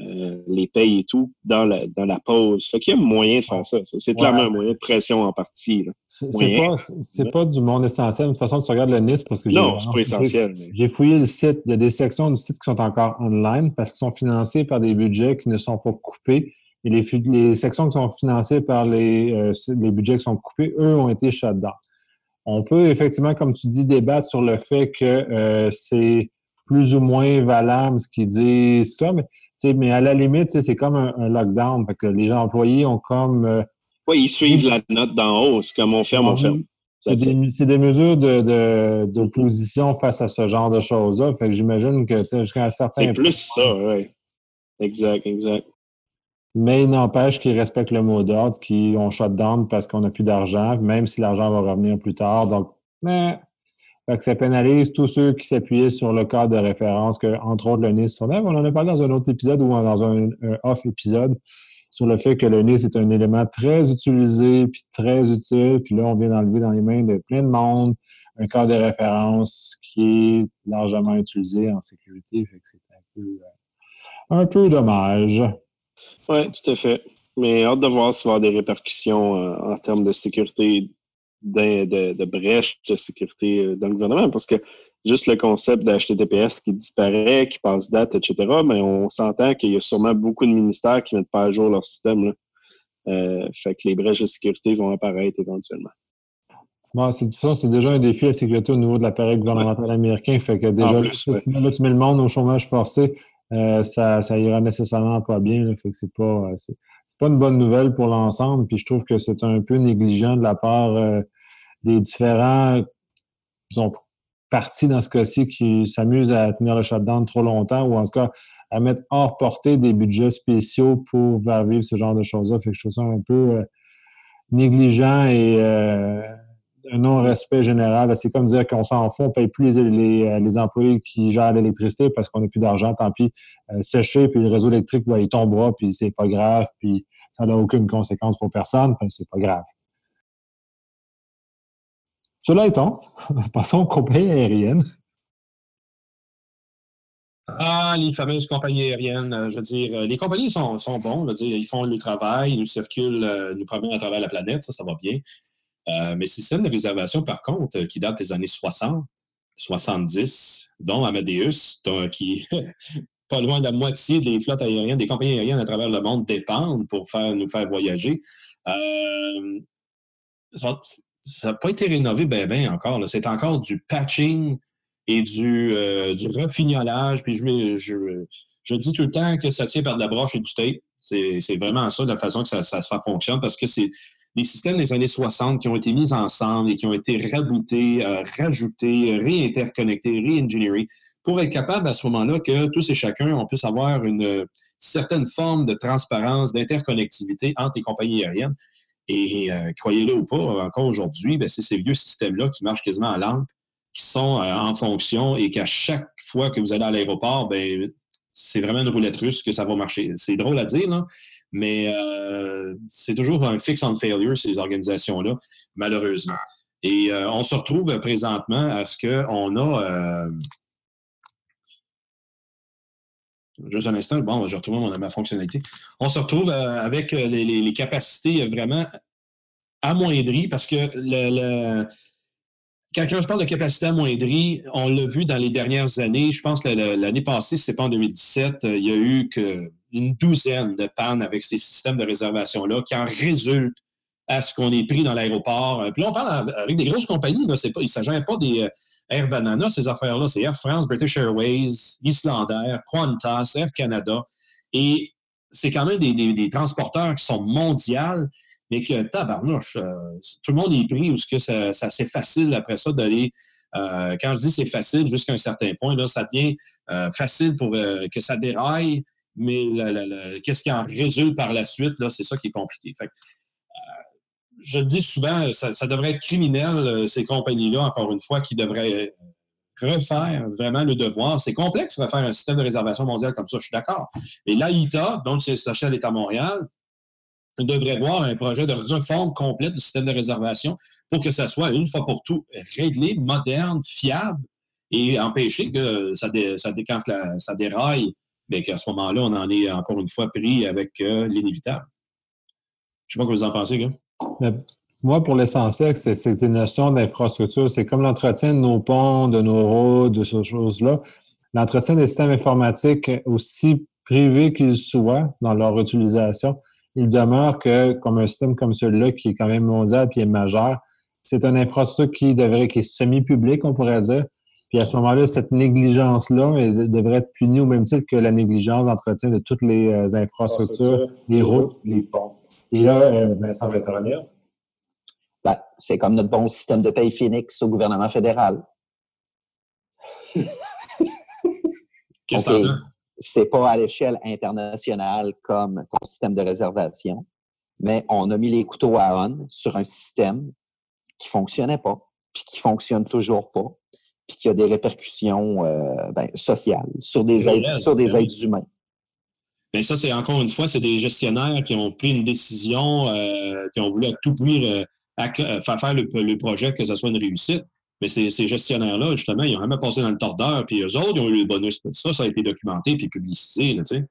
euh, les payes et tout dans la, dans la pause. Fait qu'il y a moyen de faire ça. C'est clairement un moyen de pression en partie. C'est pas, du monde essentiel. De toute façon, tu regardes le NIST parce que Non, c'est pas essentiel. J'ai fouillé le site. Il y a des sections du site qui sont encore online parce qu'ils sont financés par des budgets qui ne sont pas coupés. Et les, les sections qui sont financées par les, euh, les budgets qui sont coupés, eux, ont été shut down. On peut effectivement, comme tu dis, débattre sur le fait que euh, c'est plus ou moins valable ce qu'ils disent, ça, mais, mais à la limite, c'est comme un, lockdown. que les gens employés ont comme. Euh, oui, ils suivent la note d'en haut. C'est comme on ferme, on ferme. C'est des, mesures d'opposition de, face à ce genre de choses-là. Fait que j'imagine que jusqu'à un certain C'est plus ça, oui. Exact, exact. Mais il n'empêche qu'ils respectent le mot d'ordre, qu'ils ont down parce qu'on n'a plus d'argent, même si l'argent va revenir plus tard. Donc, ça pénalise tous ceux qui s'appuyaient sur le cadre de référence, que, entre autres le NIS. On en a parlé dans un autre épisode ou dans un, off-épisode sur le fait que le NIS est un élément très utilisé puis très utile. Puis là, on vient d'enlever dans les mains de plein de monde un cadre de référence qui est largement utilisé en sécurité. Fait que c'est un peu, euh, un peu dommage. Oui, tout à fait. Mais hâte de voir s'il va y avoir des répercussions euh, en termes de sécurité, de, de, de brèche de sécurité euh, dans le gouvernement, parce que juste le concept d'HTTPS qui disparaît, qui passe date, etc., mais on s'entend qu'il y a sûrement beaucoup de ministères qui mettent pas à jour leur système. Là. Euh, fait que les brèches de sécurité vont apparaître éventuellement. Bon, c'est c'est déjà un défi à sécurité au niveau de l'appareil gouvernemental américain. Fait que déjà, là, tu mets le monde au chômage forcé. Euh, ça, ira nécessairement pas bien. euh, c'est, pas une bonne nouvelle pour l'ensemble. Puis je trouve que c'est un peu négligent de la part euh, des différents disons, partis dans ce cas-ci qui s'amusent à tenir le shutdown trop longtemps ou en tout cas à mettre hors portée des budgets spéciaux pour faire vivre ce genre de choses-là. Fait que je trouve ça un peu négligent et un non-respect général. C'est comme dire qu'on s'en fout, on ne paye plus les, euh, les, employés qui gèrent l'électricité parce qu'on n'a plus d'argent, tant pis, euh, sécher, puis le réseau électrique, il tombera, puis c'est pas grave, puis ça n'a aucune conséquence pour personne, puis c'est pas grave. Cela étant, passons aux compagnies aériennes. Ah, les fameuses compagnies aériennes, euh, je veux dire, les compagnies sont, sont bons, je veux dire, ils font le travail, ils circulent, nous promènent à travers la planète, ça, ça va bien. Euh, mais système de réservation, par contre, qui date des années 60, 70, dont Amadeus, qui pas loin de la moitié des flottes aériennes, des compagnies aériennes à travers le monde dépendent pour nous faire voyager. Euh, ça n'a pas été rénové bien ben encore. C'est encore du patching et du, euh, refignolage. Puis je, dis tout le temps que ça tient par de la broche et du tape. C'est vraiment ça, la façon que ça, ça, ça fonctionne, parce que c'est des systèmes des années 60 qui ont été mis ensemble et qui ont été raboutés, euh, rajoutés, réinterconnectés, réingénérés pour être capable à ce moment-là que tous et chacun, on puisse avoir une certaine forme de transparence, d'interconnectivité entre les compagnies aériennes. Et euh, croyez-le ou pas, encore aujourd'hui, ben, c'est ces vieux systèmes-là qui marchent quasiment à lampe, qui sont euh, en fonction et qu'à chaque fois que vous allez à l'aéroport, ben, c'est vraiment une roulette russe que ça va marcher. C'est drôle à dire, là, mais euh, c'est toujours un fix on failure, ces organisations-là, malheureusement. Et euh, on se retrouve présentement à ce qu'on a. Euh, juste un instant, bon, je retrouve mon, ma fonctionnalité. On se retrouve avec les, capacités vraiment amoindries parce que le, quand, je parle de capacité amoindrie, on l'a vu dans les dernières années. Je pense que l'année passée, c'est pas en 2017, il y a eu que une douzaine de pannes avec ces systèmes de réservation-là qui en résultent à ce qu'on est pris dans l'aéroport. Euh, puis là, on parle avec des grosses compagnies. Il ne s'agit pas des euh, Air Banana, ces affaires-là. C'est Air France, British Airways, Islander, Qantas, Air Canada. Et c'est quand même des, transporteurs qui sont mondiaux, mais que, tabarnouche, euh, tout le monde est pris ou ce que ça, c'est facile après ça d'aller quand je dis c'est facile jusqu'à un certain point, là, ça devient facile pour que ça déraille, mais qu'est-ce qui en résulte par la suite, là, c'est ça qui est compliqué. Euh, je le dis souvent, ça, devrait être criminel, euh, ces compagnies-là, encore une fois, qui devraient refaire vraiment le devoir. C'est complexe de refaire un système de réservation mondiale comme ça, je suis d'accord. Et l'AITA, donc c'est à l'État Montréal, devrait voir un projet de réforme complète du système de réservation pour que ça soit une fois pour tout réglé, moderne, fiable et empêcher que ça, ça ça déraille, mais qu'à ce moment-là, on en est encore une fois pris avec euh, l'inévitable. Je ne sais pas ce que vous en pensez, gars. moi, pour l'essentiel, c'est des notions d'infrastructure. C'est comme l'entretien de nos ponts, de nos routes, de ces choses-là. L'entretien des systèmes informatiques, aussi privés qu'ils soient dans leur utilisation, il demeure que, comme un système comme celui-là, qui est quand même mondial et est majeur, c'est une infrastructure qui devrait qui est semi-publique, on pourrait dire. Puis à ce moment-là, cette négligence-là devrait être punie au même titre que la négligence d'entretien de toutes les euh, infrastructures, les routes, les ponts. Et là, euh, Vincent va intervenir. Ben, c'est comme notre bon système de paye Phoenix au gouvernement fédéral. Qu'est-ce que c'est pas à l'échelle internationale comme ton système de réservation, mais on a mis les couteaux à on sur un système qui fonctionnait pas, puis qui fonctionne toujours pas, puis qui a des répercussions euh, ben, sociales sur des aides, sur des aides humains. Mais ça, c'est encore une fois, c'est des gestionnaires qui ont pris une décision, euh, qui ont voulu à tout prix euh, faire, faire le, projet que ce soit une réussite. Mais ces, gestionnaires-là, justement, ils ont même passé dans le tordeur, puis eux autres, ils ont eu le bonus. Ça, ça a été documenté puis publicisé, tu sais.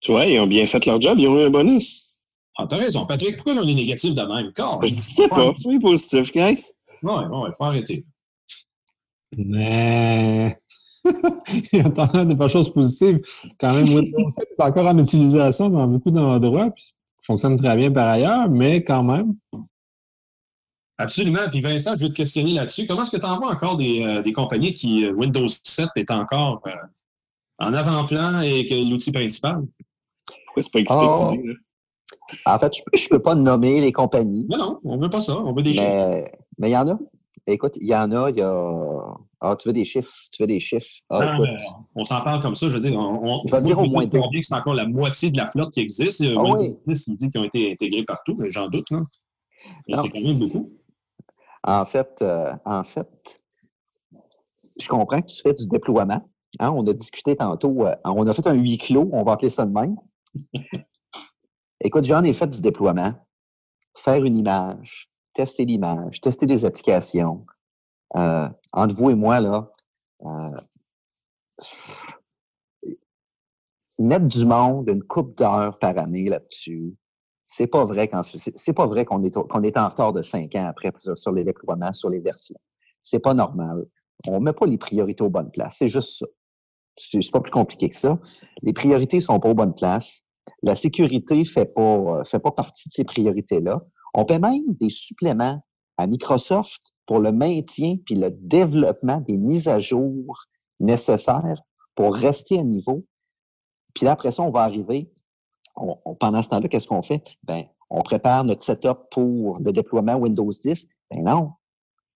Tu vois, ils ont bien fait leur job, ils ont eu un bonus. Ah, t'as raison. Patrick, pourquoi on est négatif de même? Corps, je sais pas, c'est positif, guys. Ouais, ouais, il faut arrêter. Mais. il y a tant de choses positives. Quand même, Windows 7 est encore en utilisation dans beaucoup d'endroits, puis fonctionne très bien par ailleurs, mais quand même, Absolument. Puis Vincent, je vais te questionner là-dessus. Comment est-ce que tu en vois encore des, euh, compagnies qui euh, Windows 7 est encore euh, en avant-plan et que l'outil principal? Pourquoi c'est pas expliqué oh. dis, En fait, je ne peux pas nommer les compagnies. Non, non, on ne veut pas ça. On veut des chiffres. Mais il y en a. Écoute, il y en a, il y a. Ah, tu veux des chiffres? Tu veux des chiffres? Ah, on s'en parle comme ça, je veux dire. On, je vais dire au moins deux. que c'est encore la moitié de la flotte qui existe. Ah, Windows 10, il dit qu'ils ont été intégrés partout, mais j'en doute. Hein. C'est quand même beaucoup. En fait, euh, en fait, je comprends que tu fais du déploiement. Hein, on a discuté tantôt, euh, on a fait un huis clos, on va appeler ça de même. Écoute, j'en ai fait du déploiement. Faire une image, tester l'image, tester des applications. Euh, entre vous et moi, là, mettre du monde, une coupe d'heures par année là-dessus, c'est pas vrai c'est pas vrai qu'on est, est en retard de cinq ans après sur les déploiements, sur les versions. C'est pas normal. On met pas les priorités aux bonnes places. C'est juste ça. C'est pas plus compliqué que ça. Les priorités sont pas aux bonnes places. La sécurité fait pas, fait pas partie de ces priorités-là. On paie même des suppléments à Microsoft pour le maintien puis le développement des mises à jour nécessaires pour rester à niveau. Puis là, après ça, on va arriver pendant ce temps-là, qu'est-ce qu'on fait? Ben, on prépare notre setup pour le déploiement Windows 10. Ben non.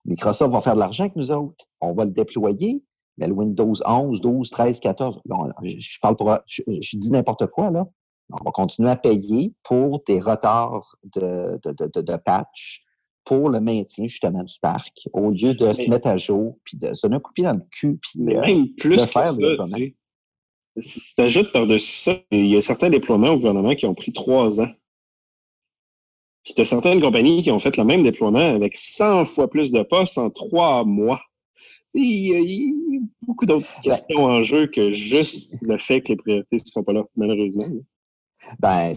Microsoft va faire de l'argent avec nous autres. On va le déployer, mais le Windows 11, 12, 13, 14, je, parle pour, je, dis n'importe quoi, là. On va continuer à payer pour des retards de, de, de, patch pour le maintien justement du parc, au lieu de se mettre à jour, puis de se donner un coup de pied dans le cul, puis euh, de faire le si tu ajoutes par-dessus ça, il y a certains déploiements au gouvernement qui ont pris trois ans. Puis tu as certaines compagnies qui ont fait le même déploiement avec 100 fois plus de postes en trois mois. Il y, a, beaucoup d'autres questions en jeu que juste le fait que les priorités ne sont pas là, malheureusement. Ben,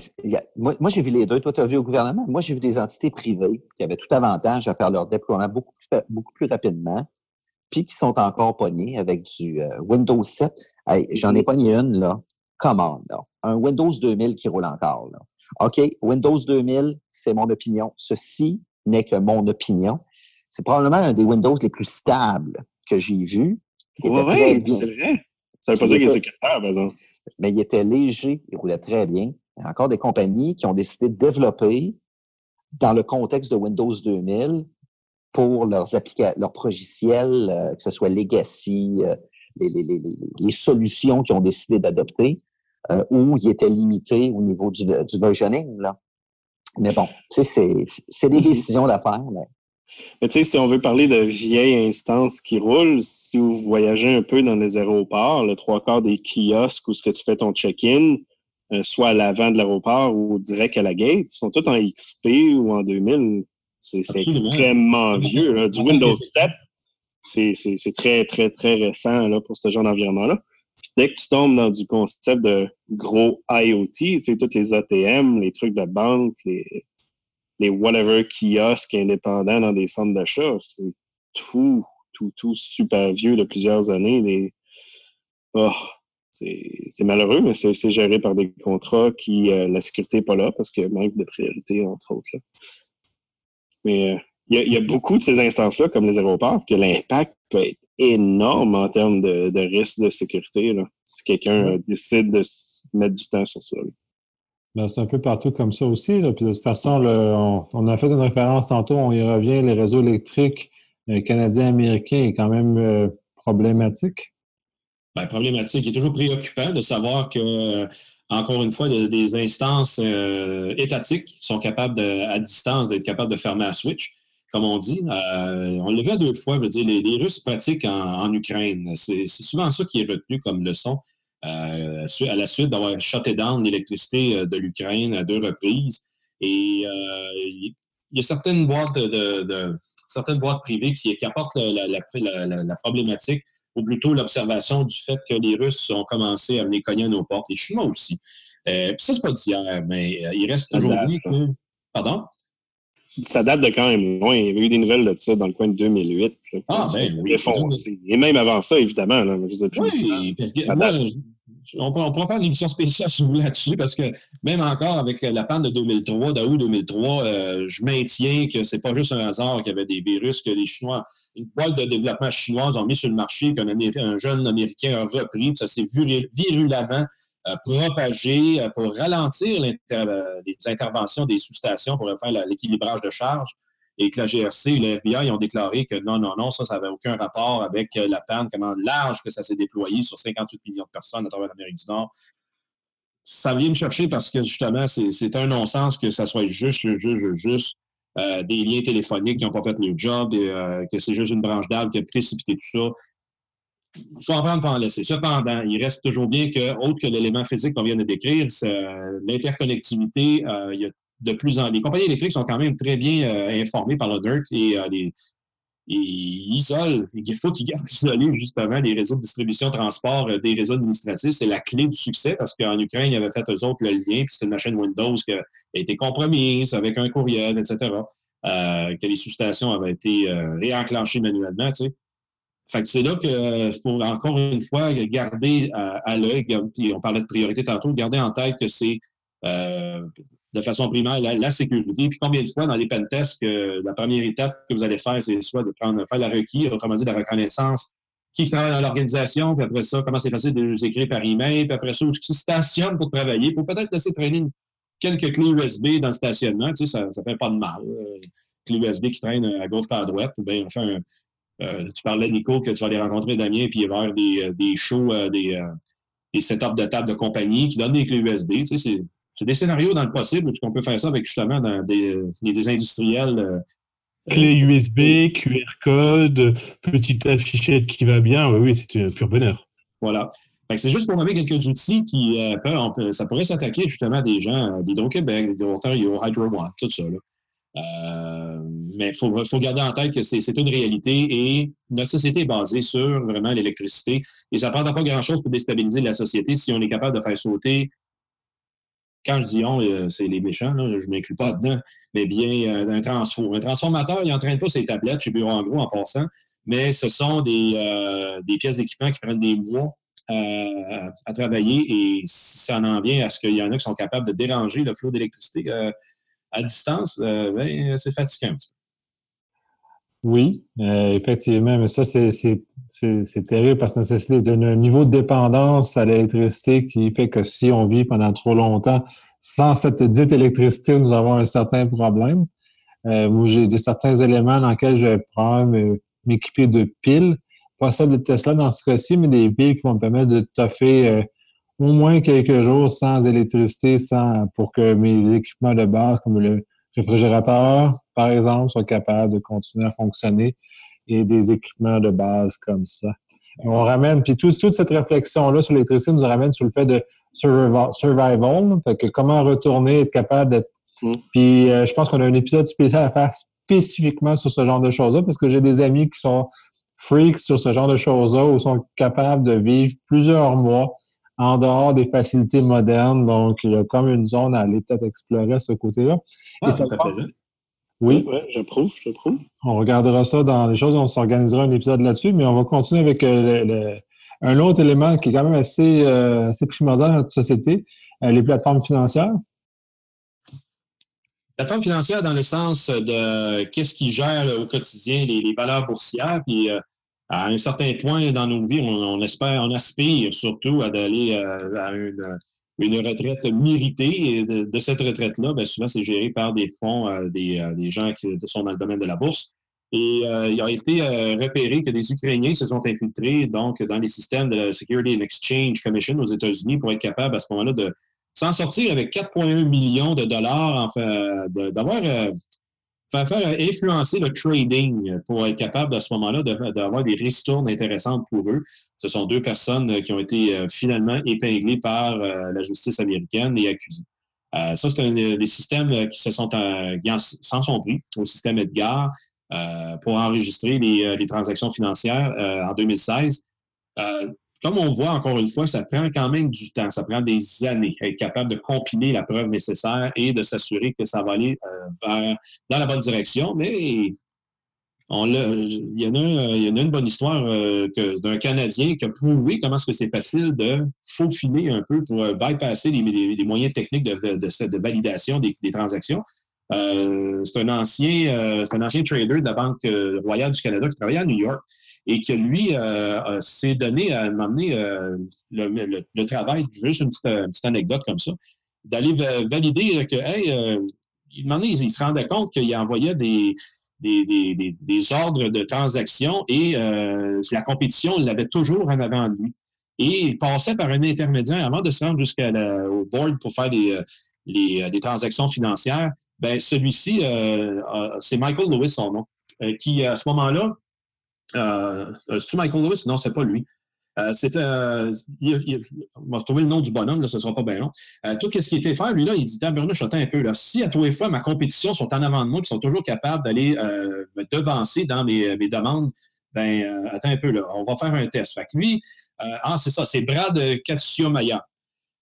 moi, j'ai vu les deux. Toi, tu as vu au gouvernement. Moi, j'ai vu des entités privées qui avaient tout avantage à faire leur déploiement beaucoup plus, beaucoup plus rapidement, puis qui sont encore pognés avec du euh, Windows 7 j'en ai ni une, là. Comment, là? Un Windows 2000 qui roule encore, là. OK, Windows 2000, c'est mon opinion. Ceci n'est que mon opinion. C'est probablement un des Windows les plus stables que j'ai vu. Oui, c'est vrai. Ça veut pas dire qu'il est sécuritaire, par exemple. Mais il était léger, il roulait très bien. Il y a encore des compagnies qui ont décidé de développer dans le contexte de Windows 2000 pour leurs leurs progiciels, euh, que ce soit Legacy, euh, les, solutions qu'ils ont décidé d'adopter, euh, où ils étaient limités au niveau du, du versioning. Là. Mais bon, tu sais, c'est des mm-hmm. décisions d'affaires. Mais... mais tu sais, si on veut parler de vieilles instances qui roulent, si vous voyagez un peu dans les aéroports, le trois quarts des kiosques où ce que tu fais ton check-in, euh, soit à l'avant de l'aéroport ou direct à la gate, sont tous en XP ou en 2000. C'est extrêmement vieux. Du Windows 7, c'est très, très, très récent là, pour ce genre d'environnement-là. Puis dès que tu tombes dans du concept de gros IoT, tu sais, toutes les ATM, les trucs de banque, les, les whatever kiosques indépendants dans des centres d'achat, c'est tout, tout, tout super vieux de plusieurs années. Les... Oh, c'est malheureux, mais c'est géré par des contrats qui, euh, la sécurité n'est pas là parce qu'il manque de priorité, entre autres. Mais euh, il y, a beaucoup de ces instances-là, comme les aéroports, que l'impact peut être énorme en termes de, de risque de sécurité. Là, si quelqu'un décide de mettre du temps sur ça. Ben, c'est un peu partout comme ça aussi. Puis de toute façon, on, a fait une référence tantôt, on y revient, les réseaux électriques euh, canadiens-américains est quand même euh, problématique. Ben, problématique. Il est toujours préoccupant de savoir que, encore une fois, des instances euh, étatiques sont capables, à distance, d'être capables de fermer un switch comme on dit. on l'a vu à deux fois, je veux dire, les, Russes pratiquent en Ukraine. C'est souvent ça qui est retenu comme leçon. Euh, à la suite d'avoir shuté down l'électricité euh, de l'Ukraine à deux reprises. Et euh, il y a certaines boîtes de, certaines boîtes privées qui, apportent la, problématique, ou plutôt l'observation du fait que les Russes ont commencé à venir cogner à nos portes, les Chinois aussi. Euh, puis ça, c'est pas d'hier, mais il reste aujourd'hui que. Pardon? ça date de quand même loin. Il y avait eu des nouvelles de ça dans le coin de 2008. ah, ben oui. Et même avant ça, évidemment. Là, je oui, moi, on, pourra faire une émission spéciale sur vous là-dessus parce que même encore avec la panne de 2003, d'août 2003, euh, je maintiens que c'est pas juste un hasard qu'il y avait des virus que les Chinois, une boîte de développement chinoise ont mis sur le marché, qu'un un jeune Américain a repris, ça s'est virulemment euh, propager euh, pour ralentir euh, les interventions des sous-stations pour faire l'équilibrage de charge et que la GRC et le FBI ont déclaré que non, non, non, ça, ça n'avait aucun rapport avec la panne, comment large que ça s'est déployé sur 58 millions de personnes à travers l'Amérique du Nord. Ça vient me chercher parce que justement, c'est un non-sens que ça soit juste, juste, juste des liens téléphoniques qui n'ont pas fait le job, et, que c'est juste une branche d'arbre qui a précipité tout ça faut en prendre pour en laisser. Cependant, il reste toujours bien que, autre que l'élément physique qu'on vient de décrire, l'interconnectivité, euh, il y a de plus en Les compagnies électriques sont quand même très bien euh, informées par le DERC et, euh, ils isolent. Il faut qu'ils gardent isolés, justement, les réseaux de distribution, transport des réseaux administratifs. C'est la clé du succès parce qu'en Ukraine, ils avaient fait eux autres le lien, puis c'est une machine Windows qui a été compromise avec un courriel, etc. que les sous-stations avaient été réenclenchées manuellement. Fait c'est là qu'il euh, faut encore une fois garder à, l'œil, on parlait de priorité tantôt, garder en tête que c'est euh, de façon primaire la, sécurité. Puis combien de fois dans les pentests que la première étape que vous allez faire, c'est soit de prendre faire la requis, autrement dit la reconnaissance, qui travaille dans l'organisation, puis après ça, comment c'est facile de nous écrire par email, puis après ça, qui stationne pour travailler, pour peut-être laisser traîner quelques clés USB dans le stationnement, tu sais, ça ne fait pas de mal. Euh, clés USB qui traînent à gauche par à droite, ou bien enfin euh, tu parlais, Nico, que tu vas aller rencontrer Damien puis avoir des, euh, des shows, euh, des, des setups de table de compagnie qui donnent des clés USB. Tu sais, c'est des scénarios dans le possible où on peut faire ça avec justement des, des, industriels. Clé USB, QR code, petite affichette qui va bien. Oui, oui, c'est un pur bonheur. Voilà. C'est juste pour nommer quelques outils qui ça pourrait s'attaquer justement à des gens d'Hydro-Québec, d'Hydro-Ontario, Hydro One, tout ça. Là. Euh, mais il faut, garder en tête que c'est une réalité et notre société est basée sur vraiment l'électricité. Et ça ne prendra pas grand-chose pour déstabiliser la société si on est capable de faire sauter quand je dis on, euh, c'est les méchants, je ne m'inclus pas dedans, mais bien euh, un transfo. Un transformateur, il n'entraîne pas ses tablettes chez Bureau en gros en passant, mais ce sont des, des pièces d'équipement qui prennent des mois à travailler et ça en vient à ce qu'il y en a qui sont capables de déranger le flot d'électricité à distance, euh, ben, c'est fatigant. Oui, euh, effectivement, mais ça, c'est terrible parce que c'est un niveau de dépendance à l'électricité qui fait que si on vit pendant trop longtemps sans cette dite électricité, nous avons un certain problème. Euh, j'ai des certains éléments dans lesquels je vais prendre m'équiper de piles, pas celle de Tesla dans ce cas-ci, mais des piles qui vont me permettre de toffer euh, au moins quelques jours sans électricité, sans pour que mes équipements de base, comme le réfrigérateur, par exemple, soient capables de continuer à fonctionner et des équipements de base comme ça. On ramène, puis toute cette réflexion-là sur l'électricité nous ramène sur le fait de survival, fait que comment retourner, être capable d'être. Mm. Puis euh, je pense qu'on a un épisode spécial à faire spécifiquement sur ce genre de choses-là, parce que j'ai des amis qui sont freaks sur ce genre de choses-là ou sont capables de vivre plusieurs mois en dehors des facilités modernes. Donc, il y a comme une zone à aller peut-être explorer ce côté-là. Ah, ça, ça oui. Oui, j'approuve, j'approuve. On regardera ça dans les choses, on s'organisera un épisode là-dessus, mais on va continuer avec euh, un autre élément qui est quand même assez, euh, assez primordial dans notre société, euh, les plateformes financières. Plateformes financières dans le sens de qu'est-ce qui gère au quotidien les, valeurs boursières, puis à un certain point dans nos vies, on, espère, on aspire surtout à d'aller à une une retraite méritée. Et de, cette retraite-là, bien, souvent, c'est géré par des fonds, euh, des, euh, des, gens qui sont dans le domaine de la bourse. Et euh, il a été repéré que des Ukrainiens se sont infiltrés donc dans les systèmes de la Security and Exchange Commission aux États-Unis pour être capable à ce moment-là de s'en sortir avec 4,1 millions de dollars, enfin, d'avoir faire, faire influencer le trading pour être capable à ce moment-là d'avoir des ristournes intéressantes pour eux. Ce sont deux personnes euh, qui ont été euh, finalement épinglées par euh, la justice américaine et accusées. ça, c'est des systèmes qui se sont sans sont pris au système Edgar pour enregistrer les, les transactions financières en 2016 comme on voit encore une fois, ça prend quand même du temps, ça prend des années à être capable de compiler la preuve nécessaire et de s'assurer que ça va aller euh, vers, dans la bonne direction. Mais il, y en a, une bonne histoire euh, d'un Canadien qui a prouvé comment est-ce que c'est facile de faufiler un peu pour euh, bypasser les, moyens techniques de, de, validation des, transactions. c'est un ancien, c'est un ancien trader de la Banque royale du Canada qui travaillait à New York et que lui euh, s'est donné à m'amener euh, le, travail, juste une petite, anecdote comme ça, d'aller valider que, hey, euh, il, se rendait compte qu'il envoyait des, ordres de transaction et la compétition l'avait toujours en avant de lui. Et il passait par un intermédiaire avant de se rendre jusqu'au board pour faire les, transactions financières. Ben, celui-ci, c'est Michael Lewis, son nom, qui, à ce moment-là, euh, c'est-tu Michael Lewis? Non, c'est pas lui. Euh, c'était. Euh, on va retrouver le nom du bonhomme, là, ce ne sera pas bien long. Euh, tout ce qui était fait, lui, là, il dit Tabernuche, attends un peu. Là, si à tous les fois, ma compétition sont en avant de moi, qui sont toujours capables d'aller me devancer dans mes, mes demandes, ben, attends un peu, là, on va faire un test. Fait que lui, ah, c'est ça, c'est Brad Katsuyamaya.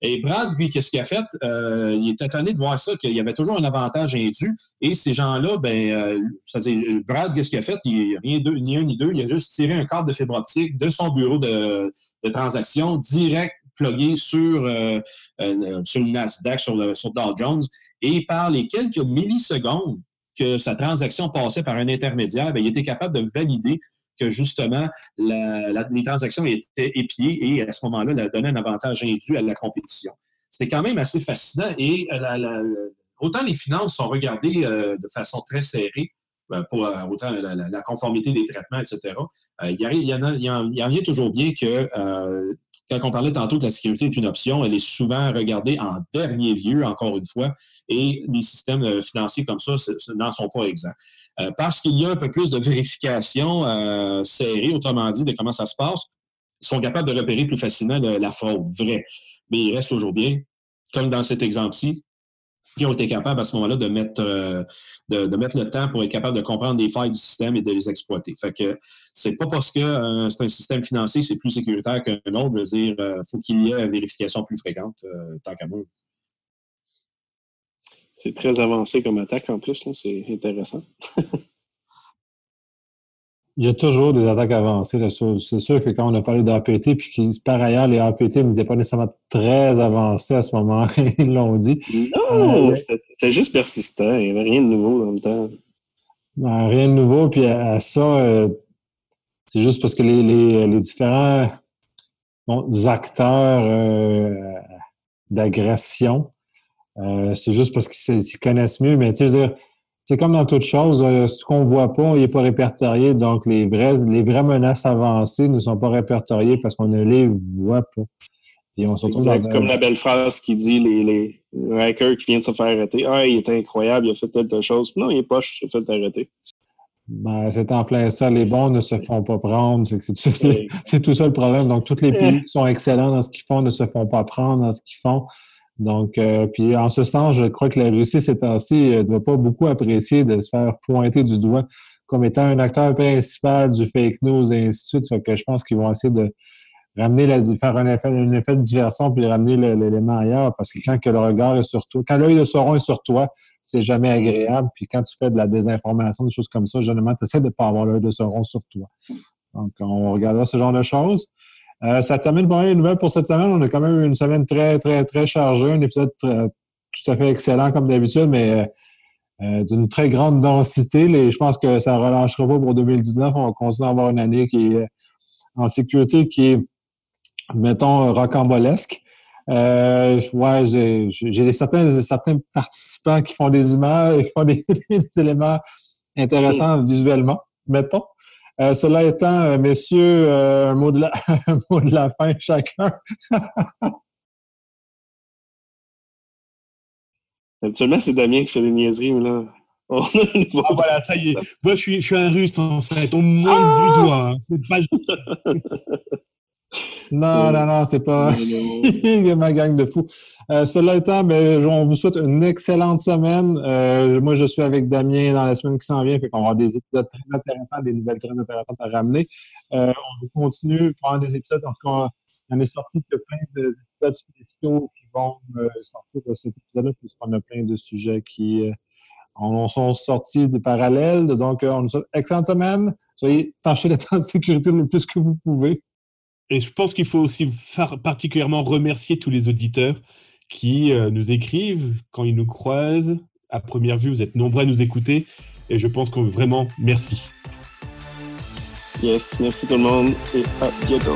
Et Brad, lui, qu'est-ce qu'il a fait? Euh, il était étonné de voir ça, qu'il y avait toujours un avantage indu. Et ces gens-là, ben, euh, Brad, qu'est-ce qu'il a fait? Il a rien ni un ni deux. Il a juste tiré un câble de fibre optique de son bureau de, transaction direct plugué sur, euh, sur le Nasdaq, sur, le, sur Dow Jones. Et par les quelques millisecondes que sa transaction passait par un intermédiaire, ben, il était capable de valider que justement les transactions étaient épiées et à ce moment-là, elle donnait un avantage indu à la compétition. C'était quand même assez fascinant et euh, autant les finances sont regardées euh, de façon très serrée euh, pour autant la, conformité des traitements, etc. il, y en, a, toujours bien que quand on parlait tantôt que la sécurité est une option, elle est souvent regardée en dernier lieu, encore une fois, et les systèmes financiers comme ça n'en sont pas exempts. Euh, parce qu'il y a un peu plus de vérification euh, serrée, autrement dit, de comment ça se passe, ils sont capables de repérer plus facilement la fraude vraie. Mais il reste toujours bien, comme dans cet exemple-ci, qui ont été capables à ce moment-là de mettre, euh, de, mettre le temps pour être capables de comprendre les failles du système et de les exploiter. Fait que c'est pas parce que c'est un système financier, c'est plus sécuritaire qu'un autre, veut dire, il faut qu'il y ait une vérification plus fréquente, tant qu'à moi. C'est très avancé comme attaque en plus, c'est intéressant. Il y a toujours des attaques avancées. C'est sûr que quand on a parlé d'APT, puis que par ailleurs, les APT n'étaient pas nécessairement très avancés à ce moment, ils l'ont dit. Non, euh, c'était juste persistant. Il n'y avait rien de nouveau dans le temps. Ben, rien de nouveau. Puis à, ça, euh, c'est juste parce que les, différents acteurs euh, d'agression c'est juste parce qu'ils connaissent mieux, mais tu sais, c'est comme dans toute chose, euh, ce qu'on ne voit pas, il n'est pas répertorié. Donc, les vraies, les vraies menaces avancées ne sont pas répertoriées parce qu'on ne les voit pas. On se Comme la belle phrase qui dit les, les hackers qui viennent se faire arrêter. Ah, il est incroyable, il a fait telle, chose. Non, il est poche, il a fait arrêter. Ben, c'est en plein ça. Les bons ne se font pas prendre. C'est tout, tout, ça le problème. Donc, tous les pays qui sont excellents dans ce qu'ils font ne se font pas prendre dans ce qu'ils font. Donc, euh, puis en ce sens, je crois que la Russie, ces temps-ci, ne doit pas beaucoup apprécier de se faire pointer du doigt comme étant un acteur principal du fake news et ainsi de suite. que je pense qu'ils vont essayer de ramener la, faire un effet, effet de diversion puis ramener l'élément ailleurs. Parce que quand que le regard est sur toi, quand l'œil de Sauron est sur toi, c'est jamais agréable. Puis quand tu fais de la désinformation, des choses comme ça, généralement, tu essaies de ne pas avoir l'œil de Sauron sur toi. Donc, on regardera ce genre de choses. Euh, ça termine pour les nouvelles pour cette semaine. On a quand même eu une semaine très, très, très chargée, un épisode tout à fait excellent comme d'habitude, mais euh, d'une très grande densité. je pense que ça ne relâchera pas pour 2019. On va continuer à avoir une année qui est en sécurité, qui est, mettons, rocambolesque. Euh, j'ai certains, certains participants qui font des images, qui font des, éléments intéressants visuellement, mettons. Euh, cela étant, euh, messieurs, un, mot de la, un mot de la fin chacun. Habituellement, c'est Damien qui fait des niaiseries, mais là. ah, voilà, ça y est. Moi, je suis, je suis un russe, en fait. On me montre du doigt. Hein. Non, non, non, c'est pas ma gang de fous. Euh, cela étant, ben, on vous souhaite une excellente semaine. Euh, moi, je suis avec Damien dans la semaine qui s'en vient, fait qu'on va avoir des épisodes très intéressants, des nouvelles très intéressantes à ramener. Euh, on continue prendre des épisodes. En tout cas, il y en est sorti de plein d'épisodes spéciaux qui vont sortir de cet épisode-là, puisqu'on a plein de sujets qui en sont sortis des parallèles. Donc, on nous souhaite une excellente semaine. Soyez tâchez les temps de sécurité le plus que vous pouvez. Et je pense qu'il faut aussi particulièrement remercier tous les auditeurs qui euh, nous écrivent quand ils nous croisent. À première vue, vous êtes nombreux à nous écouter et je pense que vraiment, merci. Yes, merci tout le monde et à bientôt.